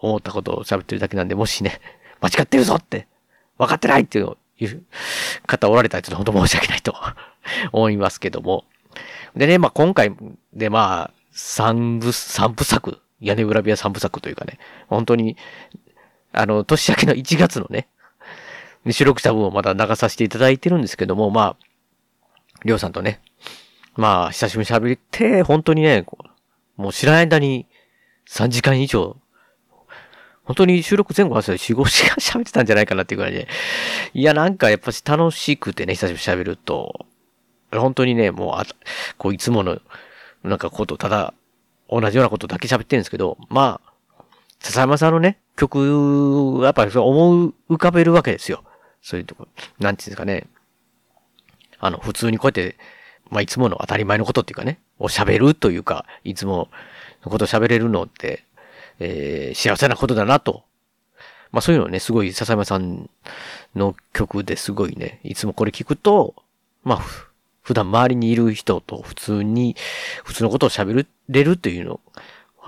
思ったことを喋ってるだけなんで、もしね、間違ってるぞって、分かってないっていう方おられたらちょっと本当申し訳ないと <laughs> 思いますけども。でね、まあ今回でまあ、三部、三部作、屋根裏部屋三部作というかね、本当に、あの、年明けの1月のね、収録した分をまだ流させていただいてるんですけども、まあ、りょうさんとね、まあ、久しぶりに喋って、本当にね、もう知らない間に3時間以上本当に収録前後は4、5時間喋ってたんじゃないかなっていうぐらいで。いや、なんかやっぱし楽しくてね、久しぶりに喋ると。本当にね、もう、あこう、いつもの、なんかこと、ただ、同じようなことだけ喋ってるんですけど、まあ、笹山さんのね、曲、やっぱりそう思う浮かべるわけですよ。そういうとこ、なんていうんですかね。あの、普通にこうやって、まあ、いつもの当たり前のことっていうかね、を喋るというか、いつものことを喋れるのって、えー幸せなことだなと。まあそういうのね、すごい笹山さんの曲ですごいね、いつもこれ聞くと、まあ、普段周りにいる人と普通に、普通のことを喋れるっていうの、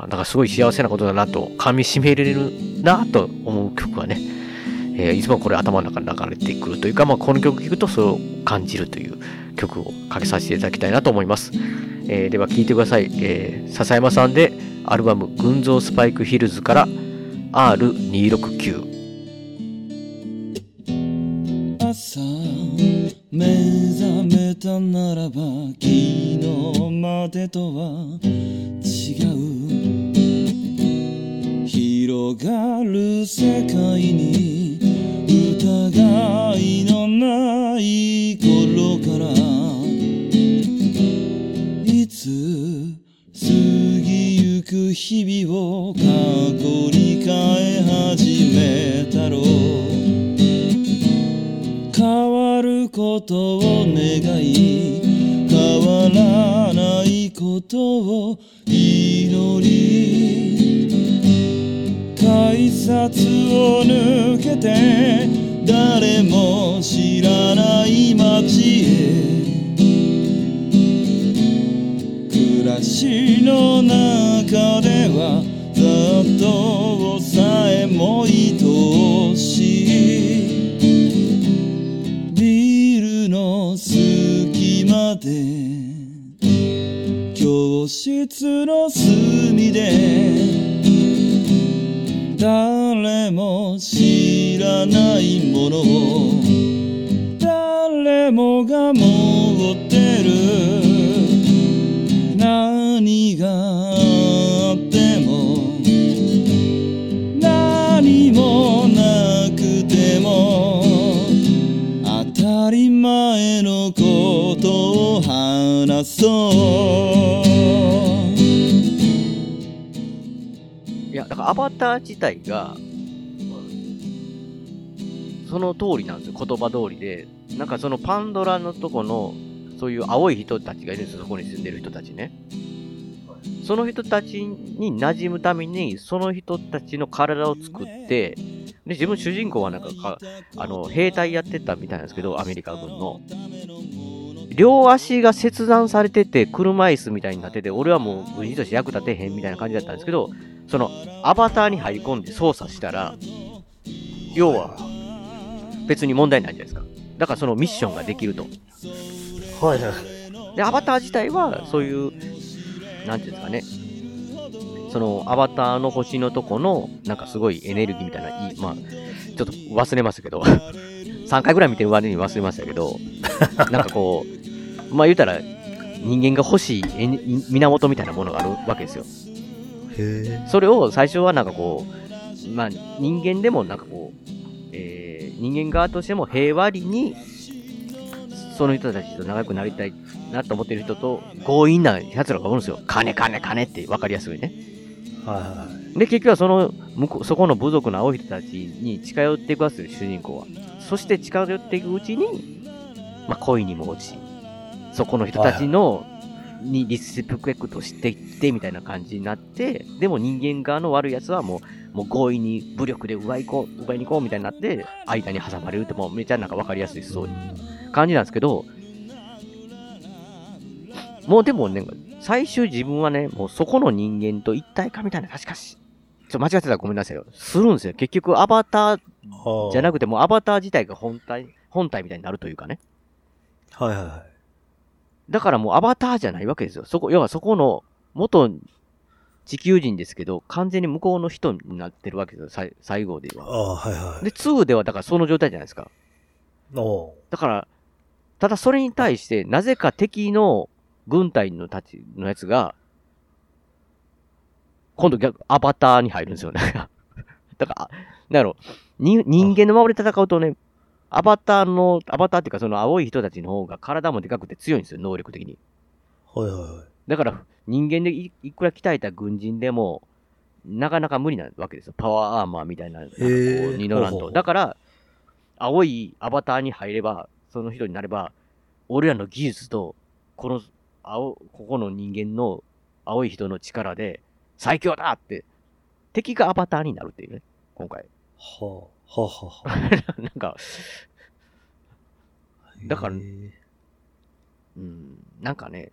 だかすごい幸せなことだなと、噛み締めれるなと思う曲はね、えーいつもこれ頭の中に流れてくるというか、まあ、この曲聴くとそう感じるという曲をかけさせていただきたいなと思います。えーでは聴いてください。えー笹山さんでアルバム群像スパイクヒルズから R269。朝目覚めたならば昨日までとは違う広がる世界に疑いのない頃からいつ過ぎゆく日々を過去に変え始めたろう。変わることを願い変わらないことを祈り改札を抜けて誰も知らない街へ。暮らしの中では雑踏さえも愛しい。ビルの隙間で教室の隅で誰も知らないものを誰もが持ってる。何があっても何もなくても当たり前のことを話そう。いや、だからアバター自体が、その通りなんですよ、言葉通りで。なんかそのパンドラのとこの、そういう青い人たちがいるんですよ、そこに住んでる人たちね。その人たちに馴染むために、その人たちの体を作って、で、自分主人公はなんかか、あの、兵隊やってたみたいなんですけど、アメリカ軍の。両足が切断されてて、車椅子みたいになってて、俺はもう軍人として役立てへんみたいな感じだったんですけど、そのアバターに入り込んで操作したら、要は別に問題ないじゃないですか。だからそのミッションができると。はいはい。で、アバター自体はそういう、なんていうんですかね、そのアバターの星のとこの、なんかすごいエネルギーみたいな、いいまあ、ちょっと忘れましたけど、<laughs> 3回ぐらい見てる割に忘れましたけど、<laughs> なんかこう、まあ言うたら、人間が欲しい源みたいなものがあるわけですよ。へえ。それを最初はなんかこう、まあ人間でもなんかこう、えー、人間側としても平和裏に、その人たちと仲良くなりたいなと思ってる人と強引な奴らがおるんですよ。金金金って分かりやすいね。はいはい。で、結局はその向こう、そこの部族の青い人たちに近寄っていくわけですよ、主人公は。そして近寄っていくうちに、まあ恋にも落ち、そこの人たちの、にリスペクトしていってみたいな感じになって、でも人間側の悪い奴はもう、もう強引に武力で奪いこう、奪いに行こうみたいになって、間に挟まれるってもうめちゃなんか分かりやすいストーリー感じなんですけど、もうでもね、最終自分はね、もうそこの人間と一体化みたいな、確かし、ちょっと間違ってたらごめんなさいよ。するんですよ。結局アバターはあじゃなくてもうアバター自体が本体、本体みたいになるというかね。はいはいはい。だからもうアバターじゃないわけですよ。そこ、要はそこの元地球人ですけど、完全に向こうの人になってるわけですよ。最後では。ああ、はいはい。で、2ではだからその状態じゃないですか。おうだから、ただそれに対して、なぜか敵の軍隊のたちのやつが、今度逆、アバターに入るんですよね。<laughs> だから、なんやろ、に人間の周りで戦うとね、アバターの、アバターっていうかその青い人たちの方が体もでかくて強いんですよ、能力的に。はいはいはい。だから、人間でいいくら鍛えた軍人でも、なかなか無理なわけですよ。パワーアーマーみたいな、なんかこう、に乗らんと。だから、青いアバターに入れば、その人になれば、俺らの技術とこの、青、ここの人間の青い人の力で、最強だって、敵がアバターになるっていうね、今回。はあ、はあ、はあ、は <laughs> なんか、あ。だからうん、なんかね、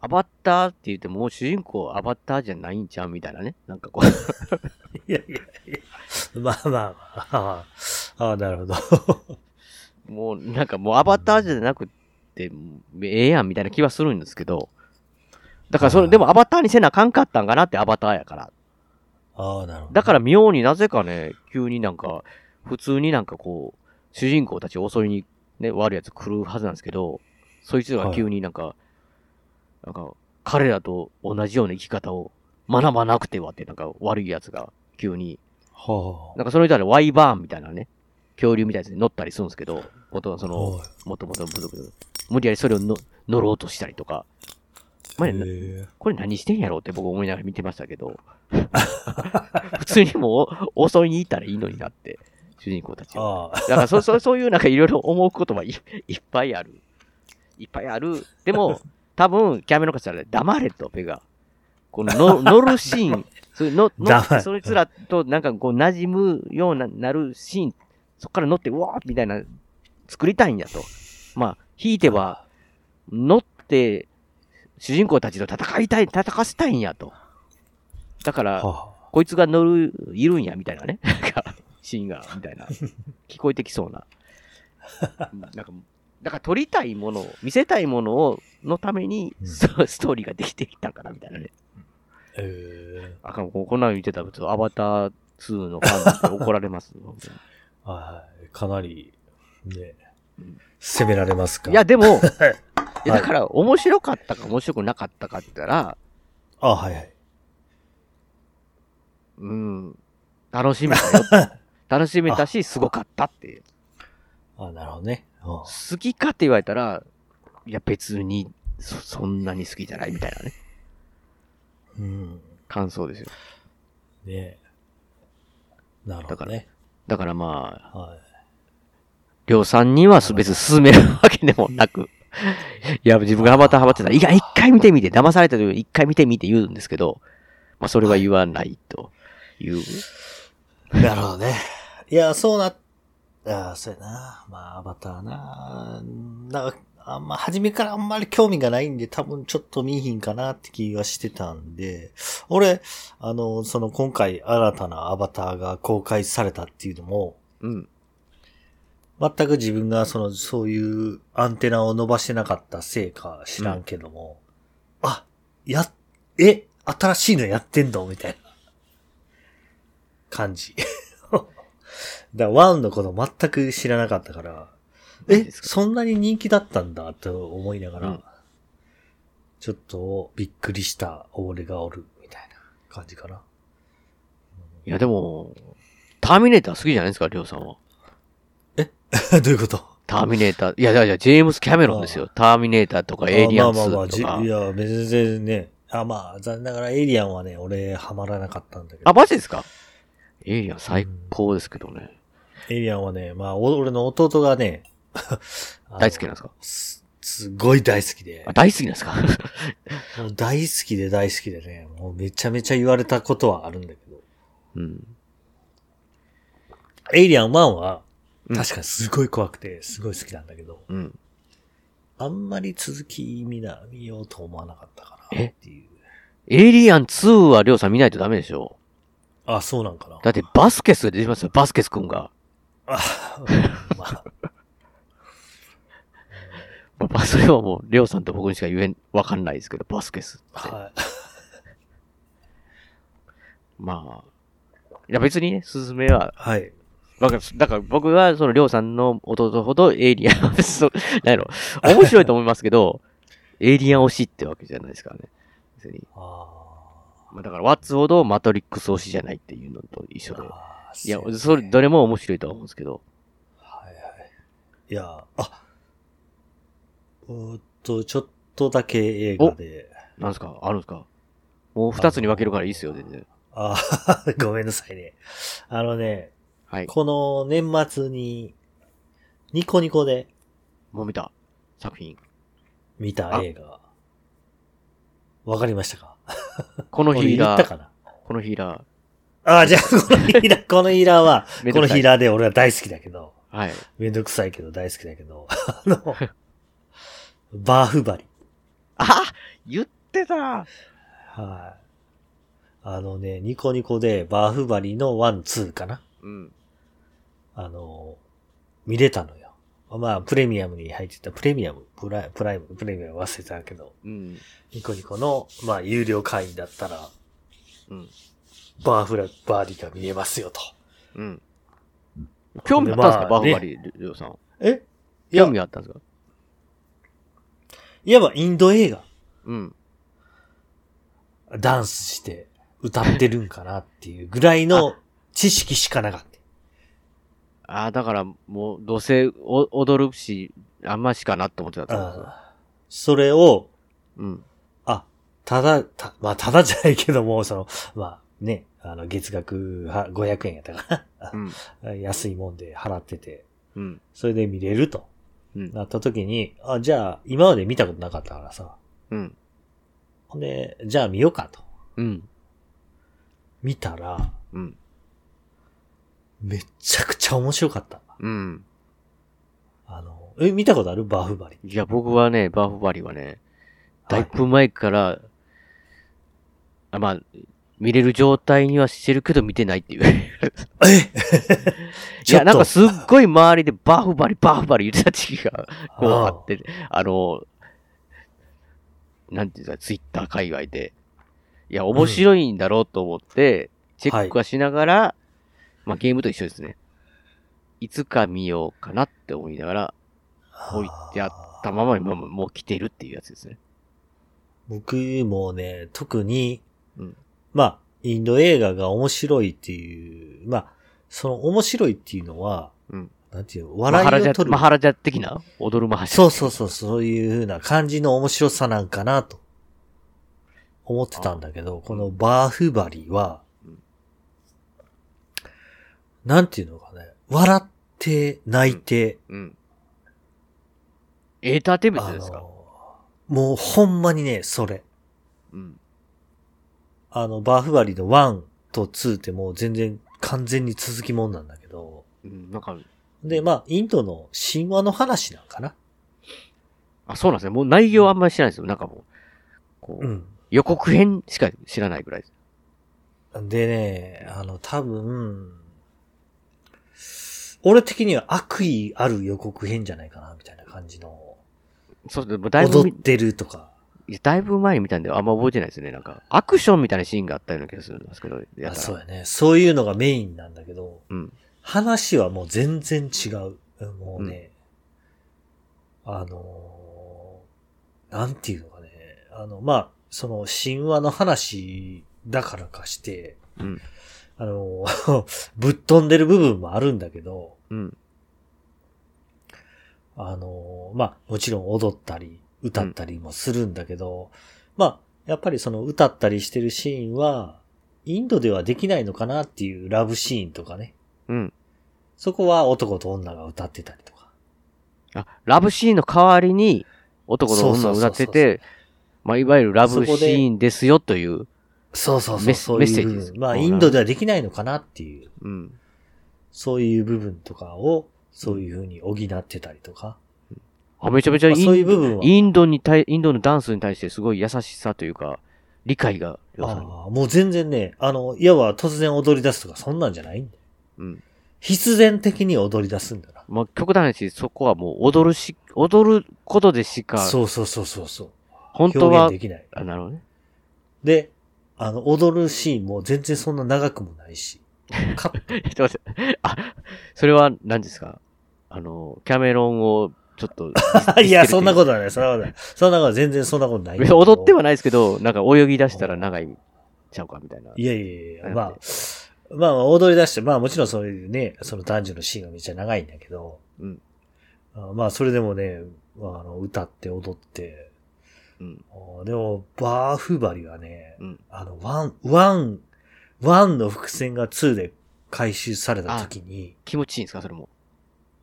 アバターって言っても、もう主人公アバターじゃないんちゃう？みたいなね。なんかこう、いやいやいや。まあまあまあ。ああ、なるほど。もう、なんかもうアバターじゃなくて、ええやんみたいな気はするんですけど、だからそれ、はいでもアバターにせなあかんかったんかなってアバターやから。ああ、なるほど。だから妙になぜかね、急になんか、普通になんかこう、主人公たちを襲いにね、悪いやつ来るはずなんですけど、そいつらが急になんか、なんか、彼らと同じような生き方を学ばなくてはって、なんか悪いやつが急に、はなんかその人らワイバーンみたいなね、恐竜みたいなやつに乗ったりするんですけど、元はそあ。の、はいもともと無理やりそれをの乗ろうとしたりとか、まあ、これ何してんやろうって僕思いながら見てましたけど、<laughs> 普通にもう襲いに行ったらいいのになって、主人公たちは。ああ。だからそ、そそういうなんかいろいろ思うことはいいっぱいある。いっぱいある。でも、<laughs> 多分、キャメロカしたら黙れと、ペガ。このの <laughs> 乗るシーン、それの乗黙れそいつらとなんかこう馴染むようななるシーン、そっから乗って、うわーみたいな、作りたいんやと。まあ、ひいては、乗って、主人公たちと戦いたい、戦わせたいんやと。だから、はこいつが乗る、いるんや、みたいなね。シーンが、みたいな。<laughs> 聞こえてきそうな。うんなんか、だから撮りたいものを、見せたいものを、のために、うんストーリーができてきたんかな、みたいなね。あ。へえ。あかん、ここんなの言ってたら、アバター2のファン怒られます。<laughs> はい。かなり、ねうん、攻められますか？いや、でも、い <laughs> やはいだから、面白かったか面白くなかったかって言ったら、あはいはい。うん、楽しめたよ。<laughs> 楽しめたし、すごかったっていう。あなるほどね。うん好きかって言われたら、いや別にそ、そんなに好きじゃないみたいなね、うん。感想ですよ。ねなるほどね。だからまあ、はい。りょうさんには別に勧めるわけでもなく、<laughs> いや、自分がハマったハマってたら、いや、一回見てみて、騙されたと一回見てみて言うんですけど、まあそれは言わないという。<laughs> なるほどね。いや、そうな、ああ、そうやな。まあ、アバターな。なんか、あんま、初めからあんまり興味がないんで、多分ちょっと見えひんかなって気がしてたんで、俺、あの、その今回新たなアバターが公開されたっていうのも、うん。全く自分がその、そういうアンテナを伸ばしてなかったせいか知らんけども、あ、や、え、新しいのやってんの？みたいな感じ。だからワンのこと全く知らなかったから、え、そんなに人気だったんだと思いながら、うんちょっとびっくりした俺がおるみたいな感じかな。いや、でも、ターミネーター好きじゃないですか、りょうさんは。<laughs> どういうこと？ターミネーター。いやいやいや、ジェームス・キャメロンですよ。ターミネーターとか、エイリアンあまあまあまあ2とかじ。いや、全然ね。あ、まあ、残念ながらエイリアンはね、俺、ハマらなかったんだけど。あ、マジですか？エイリアン最高ですけどね。エイリアンはね、まあ、お俺の弟がね、<laughs> 大好きなんですか？す、すごい大好きであ、、大好きなんですか？もう大好きで大好きでね、もうめちゃめちゃ言われたことはあるんだけど、うん。エイリアン1は、うん確かにすごい怖くて、すごい好きなんだけど、うん。あんまり続き見な、見ようと思わなかったかなっていう。エイリアン2はりょうさん見ないとダメでしょ？あ、そうなんかな。だってバスケスが出てますよ、バスケス君が。<laughs> あ、まあ、まあ、それはもう、りょうさんと僕にしか言えん、わかんないですけど、バスケスって。はい。<laughs> まあ。いや別にね、スズメは、はい。わかるだから僕は、そのりょうさんの弟ほどエイリアン、そう、なんやろ、面白いと思いますけど、<laughs> エイリアン推しってわけじゃないですからね。別に。あまあだから、ワッツほどマトリックス推しじゃないっていうのと一緒で。あいやう、それ、どれも面白いとは思うんですけど。はいはい。いや、あ、うーっと、ちょっとだけ映画で、なんですか？あるんですか？もう二つに分けるからいいっすよ、全然。あ <laughs> ごめんなさいね。あのね、はい。この年末に、ニコニコで、もう見た作品。見た映画。わかりましたか？<laughs> このヒーラー、このヒーラー。ああ、じゃあ、<laughs> このヒーラー、このヒーラーは、このヒーラーで俺は大好きだけど、はい。めんどくさいけど大好きだけど、あの、バーフバリ。あ言ってたはい。あのね、ニコニコでバーフバリの1、2かなうん。あの、見れたのよ。まあ、プレミアムに入ってた、プレミアム、プライプライム、プレミアム忘れたけど、うん。ニコニコの、まあ、有料会員だったら、うん。バーフラ、バーリが見れますよと。うん。興味あったんですか、まあバーフバリ、りょうさん。え？興、味あったんですか？いわばインド映画、うん。ダンスして歌ってるんかなっていうぐらいの知識しかなかった。ああ、だから、もう、どうせお踊るし、あんましかなって思ってたんそれを、うん。あ、ただ、た、まあ、ただじゃないけども、その、まあ、ね、あの、月額は500円やったかうん。な。<laughs> 安いもんで払ってて、うん。それで見れるとうん。なった時に、あ、じゃあ、今まで見たことなかったからさ、うん。ほんで、じゃあ見ようかと。うん。見たら、うん。めっちゃくちゃ面白かった。うん。あの、え、見たことある？バーフバリ。いや、僕はね、バーフバリはね、だいぶ前から、あまあ、見れる状態にはしてるけど見てないっていう。え？<laughs> いや、なんかすっいごい周りでバーフバリ、バーフバリ言ってた時期が、<laughs> こうあって、あの、なんていうんですか、ツイッター界隈で。いや、面白いんだろうと思って、チェックはしながら、まあゲームと一緒ですね。いつか見ようかなって思いながら、置いてあったまま今ももう来てるっていうやつですね。僕もね、特に、うんまあ、インド映画が面白いっていう、まあ、その面白いっていうのは、うんなんていう笑いを取る。マハラジャ的な踊るマハラジャ。そうそうそう、そういう風な感じの面白さなんかなと思ってたんだけど、このバーフバリはうん、なんていうのかね、笑って泣いて、うん。エーターテイメントあですか？の、もうほんまにね、それ。うん。あの、バーフバリの1と2ってもう全然完全に続きもんなんだけど、うん、なんか、で、まあ、インドの神話の話なんかな？あ、そうなんですね。もう内容あんまり知らないですよ。なんかもう、こう、うん。予告編しか知らないぐらいです。でね、あの、多分、俺的には悪意ある予告編じゃないかな、みたいな感じの。そう、でもだいぶみ踊っ、てるとか。いやだいぶ前に見たんであんま覚えてないですね。なんか、アクションみたいなシーンがあったような気がするんですけど、やあったら。そうやね。そういうのがメインなんだけど、うん。話はもう全然違う。もうね、あのーなんていうのかね。あの、まあ、その神話の話だからかして、うん。あのー <laughs> ぶっ飛んでる部分もあるんだけど、うん。あのーまあ、もちろん踊ったり、歌ったりもするんだけど、まあ、やっぱりその歌ったりしてるシーンは、インドではできないのかなっていうラブシーンとかね。うん。そこは男と女が歌ってたりとか。あ、ラブシーンの代わりに、男と女が歌ってて、まあ、いわゆるラブシーンですよという。そうそうそう。そういうメッセージです。まあ、うんインドではできないのかなっていう、うん。そういう部分とかを、そういう風に補ってたりとか。あ、めちゃめちゃインまあそういう部分はインドに対、インドのダンスに対してすごい優しさというか、理解が、ああ、もう全然ね、あの、いわば突然踊り出すとかそんなんじゃないんだよ。うん。必然的に踊り出すんだな。まあ、極端な話、そこはもう踊るし、踊ることでしか、そうそうそうそうそう。本当は表現で、きない。あ、なるほどね。で、あの、踊るシーンも全然そんな長くもないし。<laughs> カット。ちょっと待って。あ、それは何ですか？あの、キャメロンをちょっと <laughs> いや、そんなこことはない。そんなことない。そんなことは全然そんなことない。踊ってはないですけど、なんか泳ぎ出したら長いちゃうかみたいな。いやいやいや、まあ、まあ踊り出して、まあもちろんそういうね、その男女のシーンがめっちゃ長いんだけど、うん。あまあそれでもね、まあ、あの歌って踊って、うん。あでも、バーフバリはね、うん。あの、ワン、ワン、ワンの伏線が2で回収された時に、気持ちいいんですか？それも。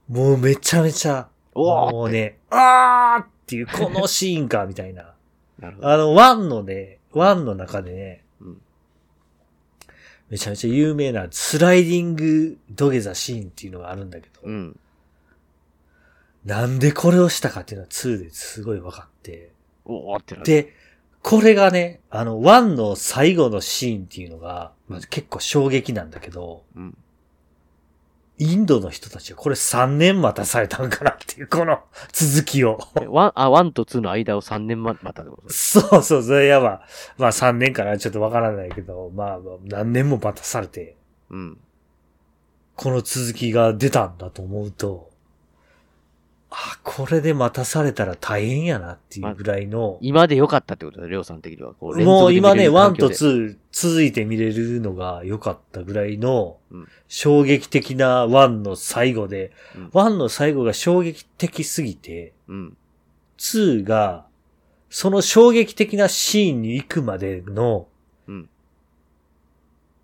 もうめちゃめちゃ、もうね、あーっっていう、このシーンか、みたいな。<laughs> なるほど。あの、ワンのね、ワンの中でね、うんめちゃめちゃ有名なスライディング土下座シーンっていうのがあるんだけど、うん。なんでこれをしたかっていうのは2ですごい分かって。おおって。で、これがね、あの、ワンの最後のシーンっていうのが、まず結構衝撃なんだけど、うん。インドの人たちはこれ3年待たされたんかなっていう、この続きを。えワン、あ、ワンとツーの間を3年ま、またってそうそう、それやば。まあ3年かなちょっとわからないけど、まあまあ何年も待たされて、うん。この続きが出たんだと思うと、あ、これで待たされたら大変やなっていうぐらいの、今で良かったってことだ、レオさん的には。もう今ね、続で見れる1と環境で2続いて見れるのが良かったぐらいのうん、衝撃的な1の最後で、うん1の最後が衝撃的すぎて、うん。2が、その衝撃的なシーンに行くまでの、うん。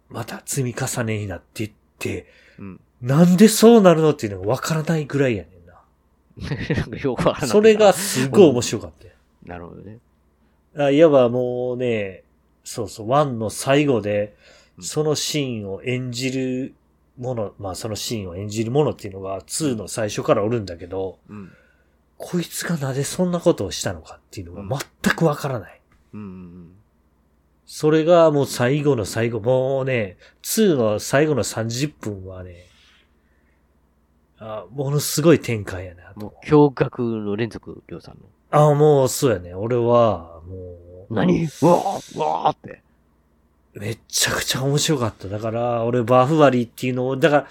また積み重ねになっていって、うん。なんでそうなるのっていうのがわからないぐらいやね <laughs> よくわからない。それがすごい面白かったよ。なるほどね。あいわばもうね、そうそう、ワンの最後で、うんそのシーンを演じるもの、まあそのシーンを演じるものっていうのが2の最初からおるんだけど、うん。こいつがなぜそんなことをしたのかっていうのが全くわからない。うんうんそれがもう最後の最後、もうね、2の最後の30分はね、あものすごい展開やなうん。もと。う、驚愕の連続、レオさんの。あもうそうやね。俺は、もう、何？うわーうわーって。めっちゃくちゃ面白かった。だから、俺バーフバリっていうのを、だから、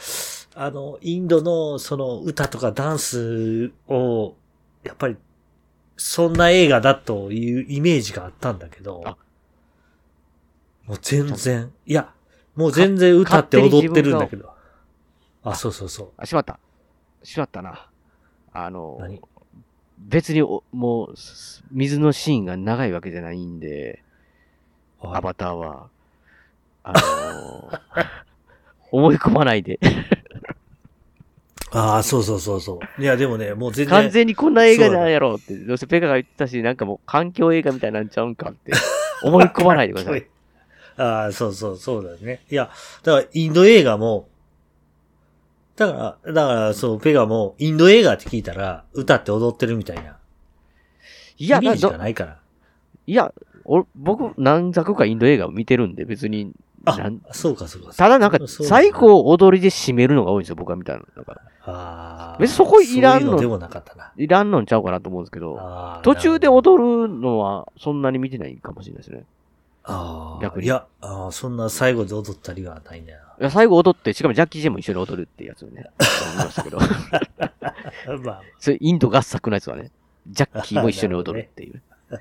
あの、インドのその歌とかダンスを、やっぱり、そんな映画だというイメージがあったんだけどあ、もう全然、いや、もう全然歌って踊ってるんだけど。あ、そうそうそう。あ、しまった。しまったな。あの、何？別にお、もう、す水のシーンが長いわけじゃないんで、はいアバターは。あのー <laughs> 思い込まないで。ああ、そうそうそうそう。いや、でもね、もう全然。完全にこんな映画なんやろって、どうせペガが言ってたし、なんかもう環境映画みたいなんちゃうんかって、<laughs> 思い込まないでください。ああ、そうそう、そうだね。いや、だから、インド映画も、だから、だから、そう、ペガも、インド映画って聞いたら、歌って踊ってるみたいな。いや、イメージどがないから。いや、お僕、何作かインド映画を見てるんで、別に、あそうか、そうか。ただなんか、最後踊りで締めるのが多いんですよ、僕は見たの。なんかああ。別にそこいらんのそういうのでもなかったな。いらんのんちゃうかなと思うんですけど、途中で踊るのはそんなに見てないかもしれないですね。ああ。逆にいや、あーそんな最後で踊ったりはないんだよいや最後踊って、しかもジャッキー・チェンも一緒に踊るってやつをね、<laughs> 思いましたけど。な。まあ、それインド合作のやつはね、ジャッキーも一緒に踊るっていう。<laughs>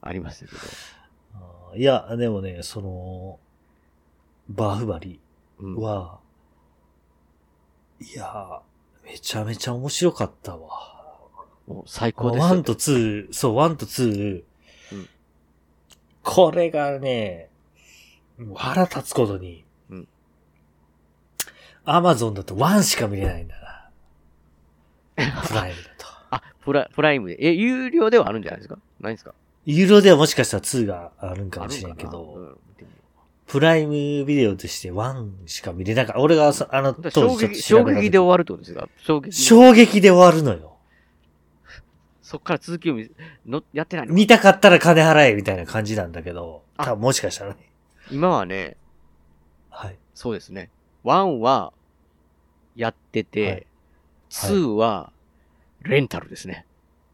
ありましたけど。いや、でもね、その、バーフバリうん、は、いや、めちゃめちゃ面白かったわ。もう最高ですよ。1と2、そう、1と2、うんこれがね、もう腹立つことに、うんアマゾンだと1しか見れないんだな。<laughs> プライムだと。あ、プラプライムで。え、有料ではあるんじゃないですか？ないですか？ユーロではもしかしたら2があるんかもしれんけあるんかな？うど、んプライムビデオとして1しか見れなかった。俺がさあのう当時ちょっと衝撃、で終わるってことですか？衝撃。衝撃で終わるのよ。そっから続きを見のやってないの見たかったら金払えみたいな感じなんだけど、あ多分もしかしたらね。今はね、はい。そうですね。1はやってて、はい2はレンタルですね。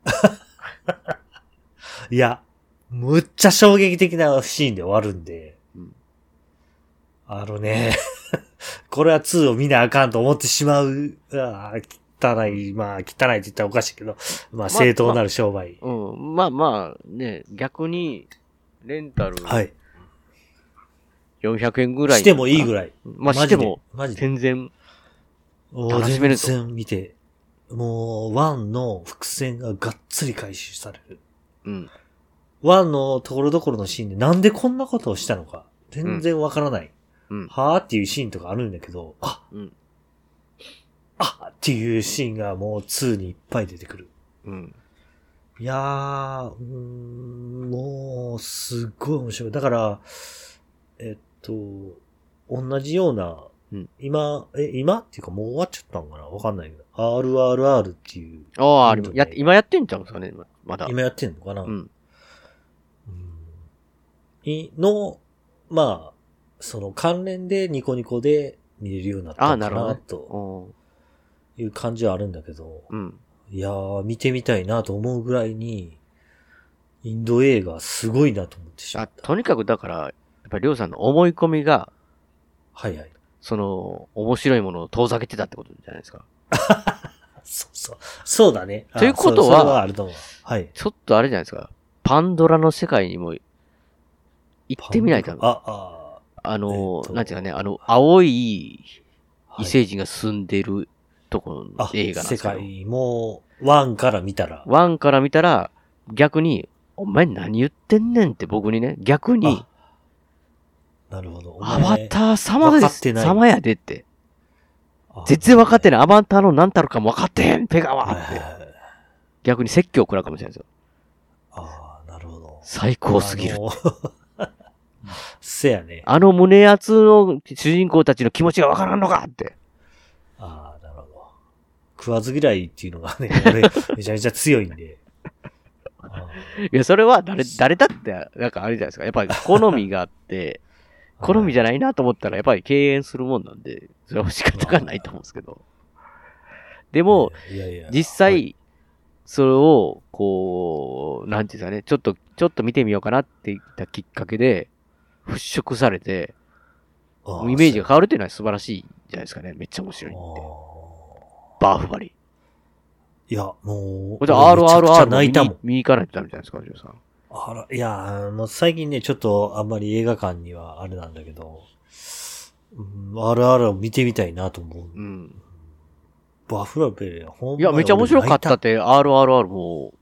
<laughs> いや、むっちゃ衝撃的なシーンで終わるんで、うんあのね、<laughs> これは2を見なあかんと思ってしまう、あー汚い、まあ汚いって言ったらおかしいけど、まあ正当なる商売。うん。まあまあね、逆に、レンタルはい。400円ぐらい。してもいいぐらい。まあしても。全然、楽しめると全然見て、もう、ワンの伏線ががっつり回収される。うん。ワンのところどころのシーンでなんでこんなことをしたのか、全然わからない。うん。はぁっていうシーンとかあるんだけど、あ、うん。あっていうシーンがもう2にいっぱい出てくる。うん。いやー、うーん、もう、すっごい面白い。だから、えっと、同じような、うん。今、え、今？っていうかもう終わっちゃったんかな？わかんないけど、RRR っていう、ああ、や今やってんちゃうんですかね、ままだ。今やってんのかな、うん。うん。いの、まあ、その関連でニコニコで見れるようになったかなね。とうんいう感じはあるんだけど、うん。いやー、見てみたいなと思うぐらいに、インド映画すごいなと思ってしまあった。とにかくだから、やっぱりりょうさんの思い込みが、はいはい。その、面白いものを遠ざけてたってことじゃないですか。<laughs> そうそう。そうだね。あということはそうそれはあると思う。はい。ちょっとあれじゃないですか。パンドラの世界にも行ってみないと。あ、ああの、えなんていうかね、あの、青いはい異星人が住んでるところのあ、映画なんですけど、世界も、ワンから見たら、ワンから見たら、逆に、お前何言ってんねんって僕にね、逆に、なるほど。おア前バター様です。分かってない様やでって。あ全然分かってない。アバターの何たるかも分かってへん。ペガはって。逆に説教を食らうかもしれないですよ。ああ、なるほど。最高すぎる。<laughs> せやね。あの胸圧の主人公たちの気持ちが分からんのかって。ああ、なるほど。食わず嫌いっていうのがね、俺、<laughs> めちゃめちゃ強いんで。あいや、それは誰、誰だって、なんかあれじゃないですか。やっぱり好みがあって、ー好みじゃないなと思ったら、やっぱり敬遠するもんなんで、それは仕方がないと思うんですけど。でも、、いやいや実際、それを、こう、なんていうんですかね、ちょっと、ちょっと見てみようかなって言ったきっかけで、払拭されて、はいイメージが変わるっていうのは素晴らしいじゃないですかね。めっちゃ面白いって。バーフバリ。いや、もう、RRR 泣いたもん。見に行かないとダメじゃないですか、ジョーさん。あら、いや、もう最近ね、ちょっとあんまり映画館にはあれなんだけど、うん、RR を見てみたいなと思う。うん。バフラベ、ほんまいや、めっちゃ面白かったって、RRR も、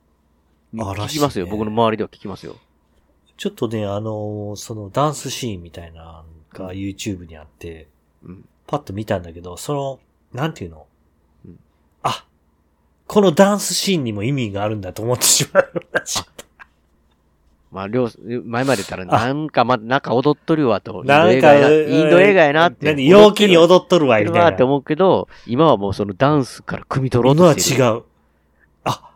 あらしいね聞きますよ。僕の周りでは聞きますよ。ちょっとね、あのーそのダンスシーンみたいなのが YouTube にあって、うん。パッと見たんだけど、その、なんていうの、うんあ、このダンスシーンにも意味があるんだと思ってしまう <laughs> まあ、両、前まで言ったら、<laughs> なんか、ま、なんか踊っとるわと。なんか。インド映画やなって。何陽気に踊っとるわ、みたいな。って思うけど、今はもうそのダンスから汲み取ろう今はとしてる。違う。あ、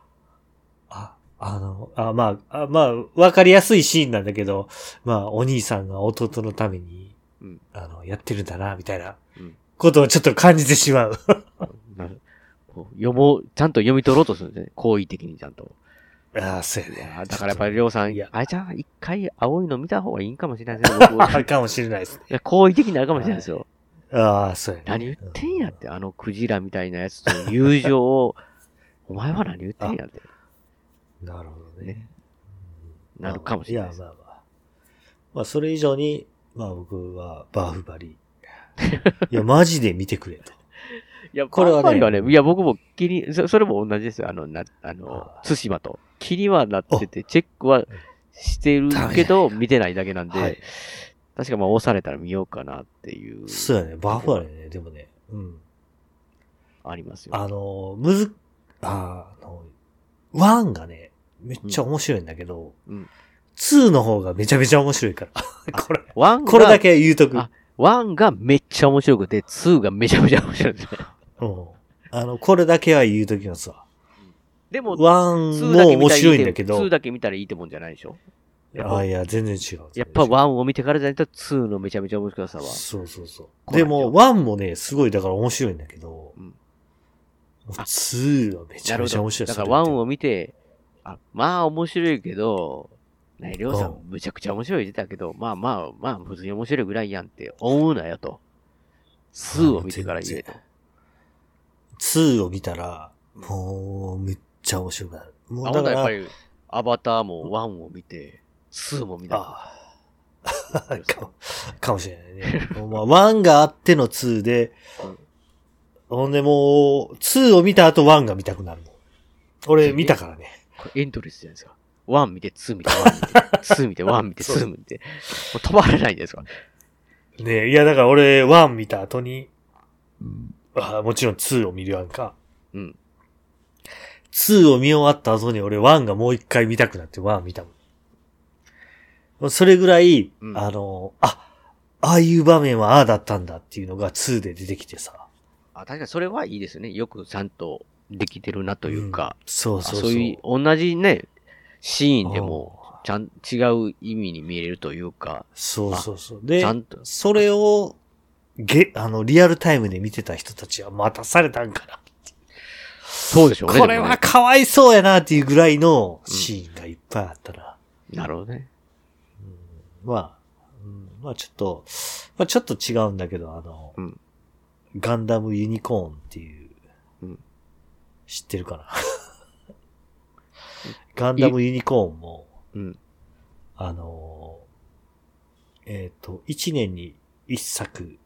あ、あの、あ、まあ、あまあ、わかりやすいシーンなんだけど、まあ、お兄さんが弟のために、うんあの、やってるんだな、みたいなうんことをちょっと感じてしまう。<laughs> なるこう読もう、ちゃんと読み取ろうとするんですね。好意的にちゃんと。ああ、そうやいねや。だからやっぱりりょうさん、あれじゃあ一回青いの見た方がいいんかもしれないですね。僕 <laughs> あるかもしれないですね。<laughs> いや、好意的になるかもしれないですよ。ああ、そうやね。何言ってんやって、あのクジラみたいなやつとの友情を、<laughs> お前は何言ってんやって、うんなるほどね。なるかもしれないです。や、まあまあ。まあ、それ以上に、まあ僕はバーフバリ。いや、マジで見てくれと。いや、これはねはね、いや、僕も気に、そそれも同じですよ。あの、な、あのあ、対馬と。気にはなってて、チェックはしてるけど、見てないだけなんで、はい。確かまあ推されたら見ようかなっていう。そうやね。バーフバリね。でもね。うん。ありますよ。あの、むず、ああの、ワンがね、めっちゃ面白いんだけど、うんツーの方がめちゃめちゃ面白いから。<laughs> これ、ワンが、これだけ言うとく。あワンがめっちゃ面白くて、ツーがめちゃめちゃ面白いんですね。うん。あの、これだけは言うときますわ。でも、ワンも面白いんだけど、ツーだけ見たらいいってもんじゃないでしょ？ああ、いや、全然違う。やっぱワンを見てからじゃないと、ツーのめちゃめちゃ面白さは。そうそうそう。でも、ワンもね、すごい、だから面白いんだけど、うんツーはめちゃめちゃ面白い。だからワンを。を見て、あ、まあ面白いけど、ね、りょうさうんんむちゃくちゃ面白い言ってたけど、まあまあまあ普通に面白いぐらいやんって思うなよと。ツーを見てから言えと。ツーを見たら、もう、めっちゃ面白くなる。もあ、うだから、やっぱり、アバターもワンを見て、ツーも見た。ああかも、かもしれないね。まあ、ワンがあってのツーで、うんほんでもう、ツーを見た後ワンが見たくなるもん。俺見たからね。これエンドレスじゃないですか。ワン見て、ツー見て、ワン見て、ツー見て、<laughs> ワン見て、ツー見て。もう止まらないですか。ねいやだから俺、ワン見た後に、あもちろんツーを見るやんか。うん。2を見終わった後に俺1がもう一回見たくなって1見たもん。それぐらい、うんあの、あ、ああいう場面はああだったんだっていうのが2で出てきてさ。あ、確かにそれはいいですね。よくちゃんとできてるなというか、んそうあそうそう。いう、同じね、シーンでも、ちゃん、違う意味に見えるというか、そうそうそう。でちゃ、んと、それを、げ、あの、リアルタイムで見てた人たちは待たされたんかな。そうでしょうね。これはかわいそうやなっていうぐらいのシーンがいっぱいあったな。なるほどね。まあ、うんまあちょっと、まあちょっと違うんだけど、あの、うんガンダムユニコーンっていう、うん知ってるかな？<laughs> ガンダムユニコーンも、うん。あのーえっ、と、1年に1作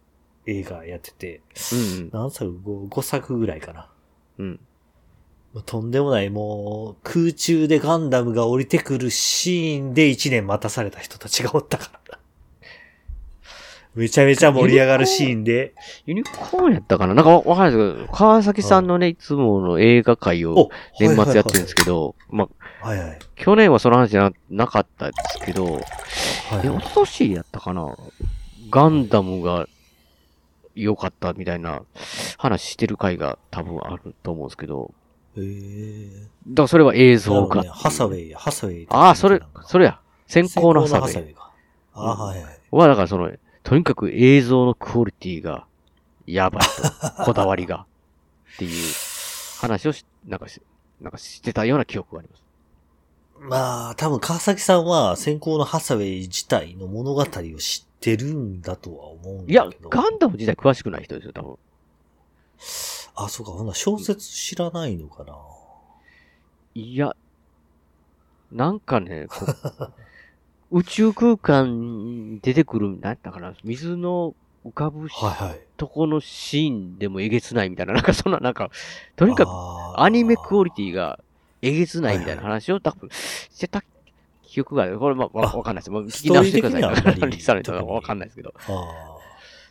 映画やってて、うん何作？5, ?5 作ぐらいかな。うん。とんでもない、もう、空中でガンダムが降りてくるシーンで1年待たされた人たちがおったからな。<laughs> めちゃめちゃ盛り上がるシーンで、ユニコーンやったかな？なんかわわかんないですけど、川崎さんのね、いつもの映画会をお年末やってるんですけど、まあ、はいはいはい。去年はその話じゃななかったですけど、はいえ、はいおととしやったかな？ガンダムが良かったみたいな話してる回が多分あると思うんですけど、へーだからそれは映像が。なるほどねハサウェイや、ハサウェイ。ああ、それ、それや。先先行のハサウェイ。ああ、はいはい。は、だからその、とにかく映像のクオリティがやばいと。<laughs> こだわりが。っていう話をし、なんかし、なんかしてたような記憶があります。まあ、多分川崎さんは先行のハサウェイ自体の物語を知ってるんだとは思うんだいやけど。、ガンダム自体詳しくない人ですよ、多分。あ、そうか、ほんなら小説知らないのかな。いや、なんかね、<laughs> 宇宙空間に出てくる、なんだから、水の浮かぶしはいはい。とこのシーンでもえげつないみたいな、なんかそんな、なんか、とにかくアニメクオリティがえげつないみたいな話を多分してた記憶が。これ、まあ、わかんないです。もう聞き直してください。リサの人はわかんないですけど。あ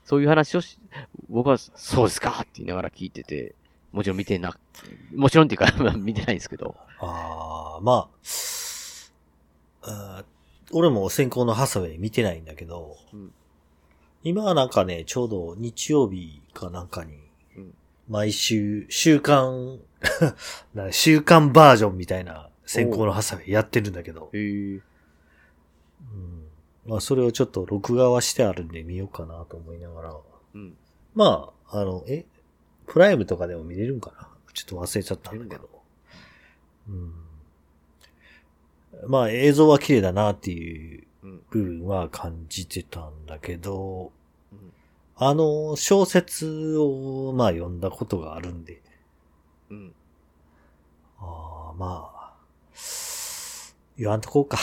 そういう話をし、僕は、そうですか？って言いながら聞いてて、もちろん見てな、もちろんっていうか、<laughs> まあ見てないんですけど。ーあー、まあ、あー俺も先行のハサウェイ見てないんだけど、うん今はなんかね、ちょうど日曜日かなんかに、うん毎週、週刊、<laughs> な週刊バージョンみたいな先行のハサウェイやってるんだけど、へえ。うん、まあそれをちょっと録画はしてあるんで見ようかなと思いながら、うん。まあ、あの、え、プライムとかでも見れるんかな？ちょっと忘れちゃったんだけど。うん。まあ映像は綺麗だなっていううん。部分は感じてたんだけど、うんあの、小説をまあ読んだことがあるんで、うん。ああまあ、言わんとこうか。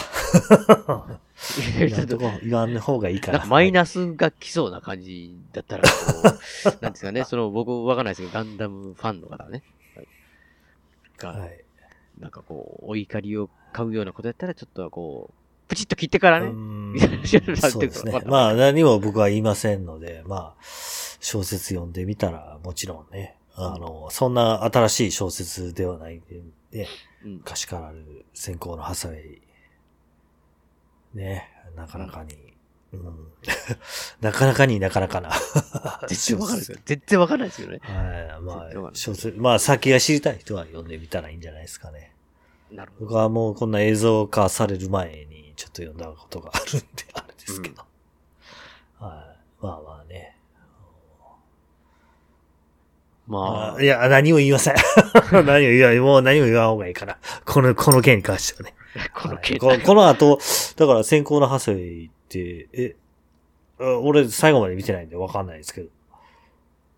言わんとこう、言わん方がいいかな。なんかマイナスが来そうな感じだったら、<laughs> なんですかね、その僕わかんないですけど、ガンダムファンの方ね。が、はい。なんかこう、お怒りを買うようなことやったら、ちょっとはこう、プチッと切ってからね。そうですねまあ何も僕は言いませんので、まあ、小説読んでみたらもちろんね、あの、そんな新しい小説ではないんで、ね、うん。昔からある先行のハサウェイ。ね、なかなかに、うん、<laughs> なかなかになかなかな。<laughs> 全然 <laughs> わかんないですよ。全然わかんないですけどね。はい、まあ、小説、まあ先が知りたい人は読んでみたらいいんじゃないですかね。なるほど。僕はもうこんな映像化される前にちょっと読んだことがあるんで、あれですけど。はい。まあまあね。まあいや、何も言いません。<laughs> 何も言わもう何も言わん方がいいから。この、この件に関してはね。あ、<laughs> このはい。ここの後、だから先行のハサウェイって、え、あ俺最後まで見てないんでわかんないですけど。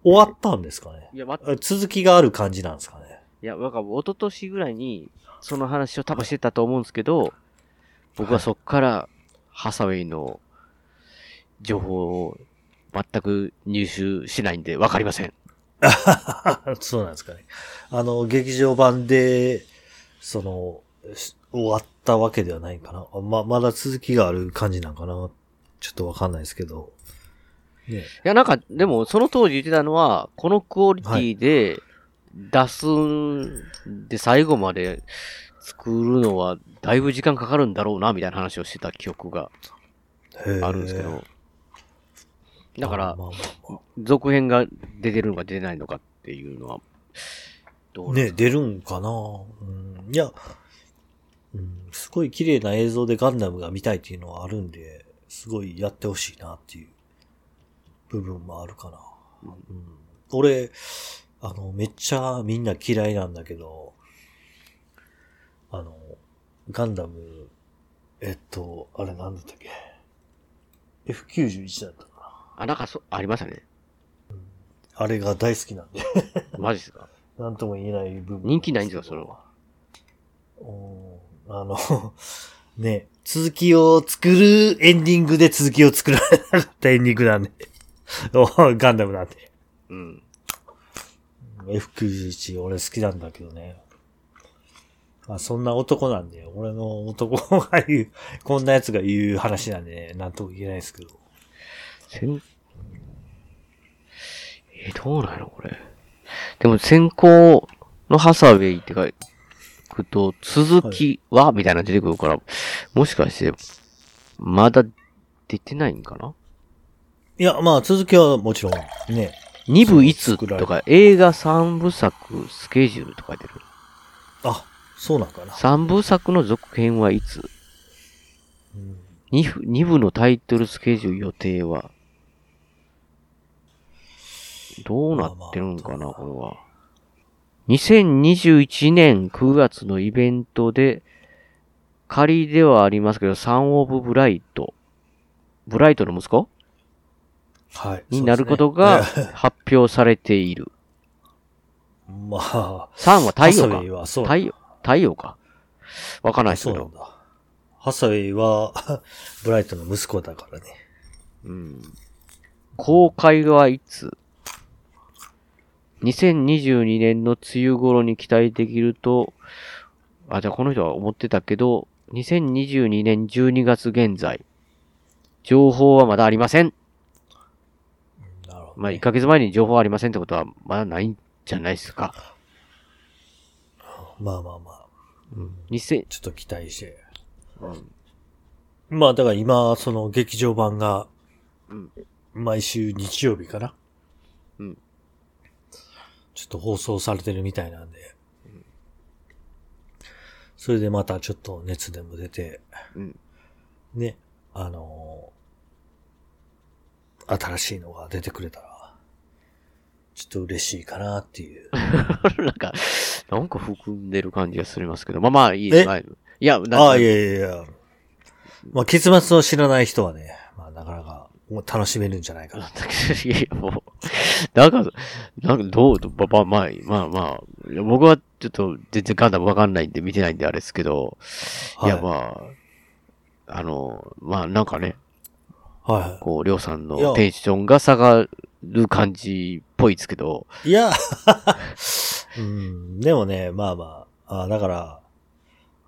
終わったんですかねいや、ま、あ続きがある感じなんですかねいや、なんか、一昨年ぐらいに、その話を多分してたと思うんですけど、僕はそっから、ハサウェイの情報を全く入手しないんで分かりません。<laughs> そうなんですかね。あの、劇場版で、その、し終わったわけではないかな。ま、まだ続きがある感じなんかな。ちょっとわかんないですけど。ね。いや、なんか、でも、その当時言ってたのは、このクオリティで、出すんで最後まで作るのはだいぶ時間かかるんだろうな、みたいな話をしてた記憶があるんですけど。だから続編が出てるのか出てないのかっていうのは、どうね、出るんかな？うん。いや、うん、すごい綺麗な映像でガンダムが見たいっていうのはあるんで、すごいやってほしいなっていう部分もあるかな。うん、俺、あの、めっちゃみんな嫌いなんだけど、あの、ガンダム、えっと、あれなんだったっけ ?F91 だったかあ、なんかそ、ありましたね。な。あれが大好きなんで、マジですか？<laughs> なんとも言えない部分。人気ないんですか、それは。おーあの、<laughs> ね、続きを作るエンディングで続きを作られなかったエンディングなんで。<laughs> おガンダムなんで。うん。F91 俺好きなんだけどね。まあそんな男なんで、俺の男が言う、こんな奴が言う話なんでね、なんとも言えないですけど。先え、どうなのこれ。でも先行のハサウェイって書くと、続きは、みたいなの出てくるから、もしかして、まだ出てないんかな？いや、まあ続きはもちろん、ね。2部いつとか、映画3部作スケジュールとか出る。あ、そうなんかな。3部作の続編はいつ？うん、2, 部2部のタイトルスケジュール予定は、どうなってるんかな、これは。2021年9月のイベントで、仮ではありますけど、サン・オブ・ブライト、ブライトの息子？はい。になることが発表されている。まあ、サンは太陽か？太陽、太陽か？わかんないですけど。そうなんだ。ハサウェイは、<laughs> ブライトの息子だからね。うん。公開はいつ？?2022 年の梅雨頃に期待できると、あ、じゃあこの人は思ってたけど、2022年12月現在、情報はまだありません。なるほど、まあ、1ヶ月前に情報ありませんってことは、まだないんじゃないですか。まあまあまあ。うん。2000、ちょっと期待して。うんまあだから今、その劇場版がうん、毎週日曜日かな。うん。ちょっと放送されてるみたいなんで。それでまたちょっと熱でも出て、うんね、あのー新しいのが出てくれたら、ちょっと嬉しいかなっていう。<laughs> なんか、なんか含んでる感じがするますけど、まあまあいいです。えはいいや、ああ、かいやいやいや。まあ、結末を知らない人はね、まあ、なかなか楽しめるんじゃないかな。い <laughs> やいや、もう、<laughs> なんか、なんかどう、まあまあ、まあまあ、いや僕はちょっと全然ガンダムわかんないんで見てないんであれですけど、い、やはい。まあ、あの、まあなんかね、はこう、りょうさんいや。のテンションが下がる感じっぽいですけど、い。いや、<laughs> うん、でもね、まあまあ、あだから、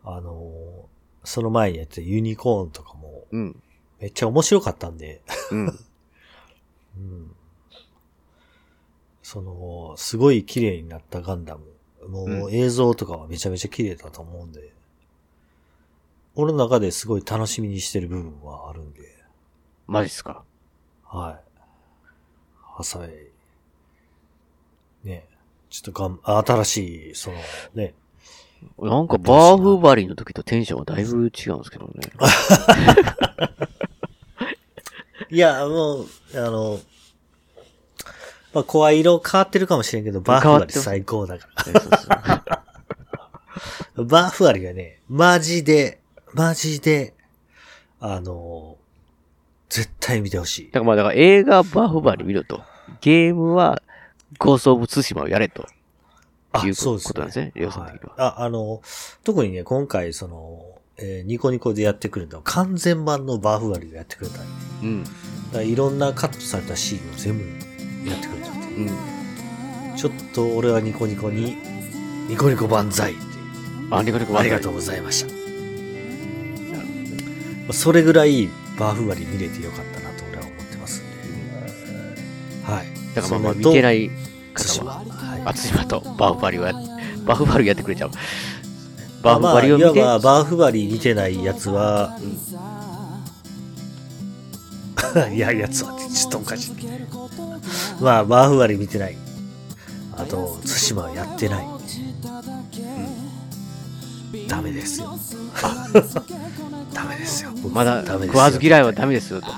あのーその前にやってたユニコーンとかも、うん、めっちゃ面白かったんで、うん、<laughs> うん。その、すごい綺麗になったガンダム。もうう映像とかはめちゃめちゃ綺麗だと思うんで、俺の中ですごい楽しみにしてる部分はあるんで、マジっすか？はい。ハサウェイ。ねちょっとがん、新しい、その、ね。なんかバーフバリの時とテンションはだいぶ違うんですけどね。<laughs> いや、もう、あの、まあ、声色変わってるかもしれんけど、バーフ割り最高だから。バーフ割りがね、マジで、マジで、あの、絶対見てほしいだ。からまあ、だから映画バーフバリ見ろと。ゲームはゴースト・オブ・ツシマをやれと。あいうことなんですねりょうさん的にはあ、あの、特にね、今回、その、えーニコニコでやってくれた完全版のバーフ割りをやってくれたんで、うん。だいろんなカットされたシーンを全部やってくれたんで、うん。ちょっと俺はニコニコに、ニコニコ万歳って。あ、ニコニコありがとうございました。まあそれぐらいバーフ割り見れてよかったなと俺は思ってますんで。はい。だからまあ見てない対方馬。は、はい。あ、対馬とバーフバリをや、バーフバリをやってくれちゃう。バーフまあ、バリを見て、いわばバーフバリ見てないやつは、<laughs> いや、やつはちょっとおかしい。まあ、バーフバリ見てない。あと、対馬やってない。うん、ダメですよ。<laughs> ダメですよ。僕まだダメですよ食わず嫌いはダメですよと。ダ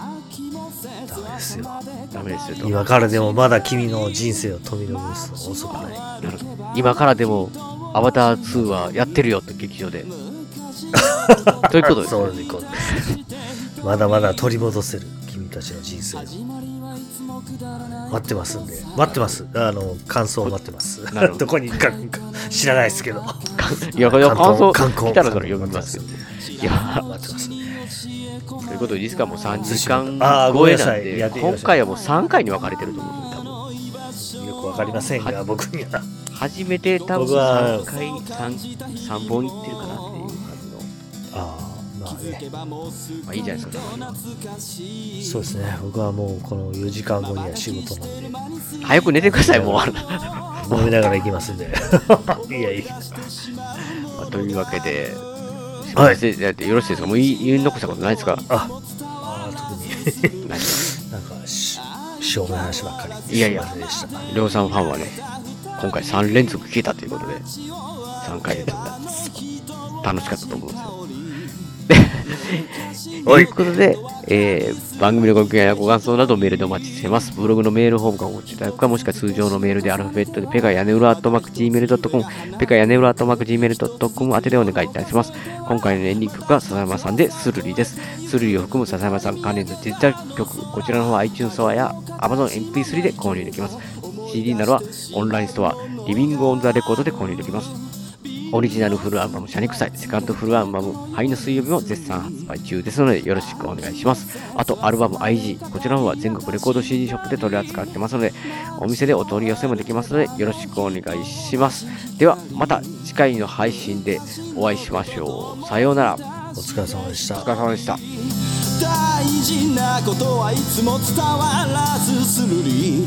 メですよ。ダメですよと。今からでもまだ君の人生を富のすの遅くない。なるほど今からでも、アバター2はやってるよと劇場で。<laughs> ということです、そういうことです。まだまだ取り戻せる君たちの人生を待ってますんで待ってます。あの感想を待ってます。ど。どこに書くか知らないですけど。いや、いや感想観光。来たらそれ読みますよ。いや、待ってます。ということでいいですかもう3時間超えなんで、今回はもう3回に分かれてると思う多分。よくわかりませんが僕には。初めて多分僕は3回、3, 三本いってるかなっていう感ああまあねじの。まあいいじゃないですか。そうですね。僕はもうこの4時間後には仕事なんで。早く寝てください、もう。<laughs> 飲みながら行きますんで。<laughs> いやいや。まあというわけで、はい。しやってよろしいですか？もう言い言い残したことないですか？あ。あー特に。なんかししょうもない話ばっかり。いやいや。りょうさんファンはね、今回3連続聞いたということで、3回連続楽しかったと思うんですよ。<laughs> ということで、えー番組のご意見やご感想などメールでお待ちしてます。ブログのメールフォームからお持ちいただくか、もしくは通常のメールでアルファベットでペガ屋根裏アットマーク Gmail.com、ペガ屋根裏アットマーク Gmail.com 宛てでお願いいたします。今回のエンディング曲は笹山さんでスルリです。スルリを含む笹山さん関連のデジタル曲、こちらの方は iTunes ストアや Amazon MP3 で購入できます。CD などはオンラインストア、リビングオンザレコードで購入できます。オリジナルフルアルバム、シャニクサイ、セカンドフルアルバム、灰の水曜日も絶賛発売中ですので、よろしくお願いします。あと、アルバム IG、こちらの方は全国レコード CD ショップで取り扱ってますので、お店でお取り寄せもできますので、よろしくお願いします。では、また次回の配信でお会いしましょう。さようなら。お疲れ様でしたお疲れ様でした。大事なことはいつも伝わらずするり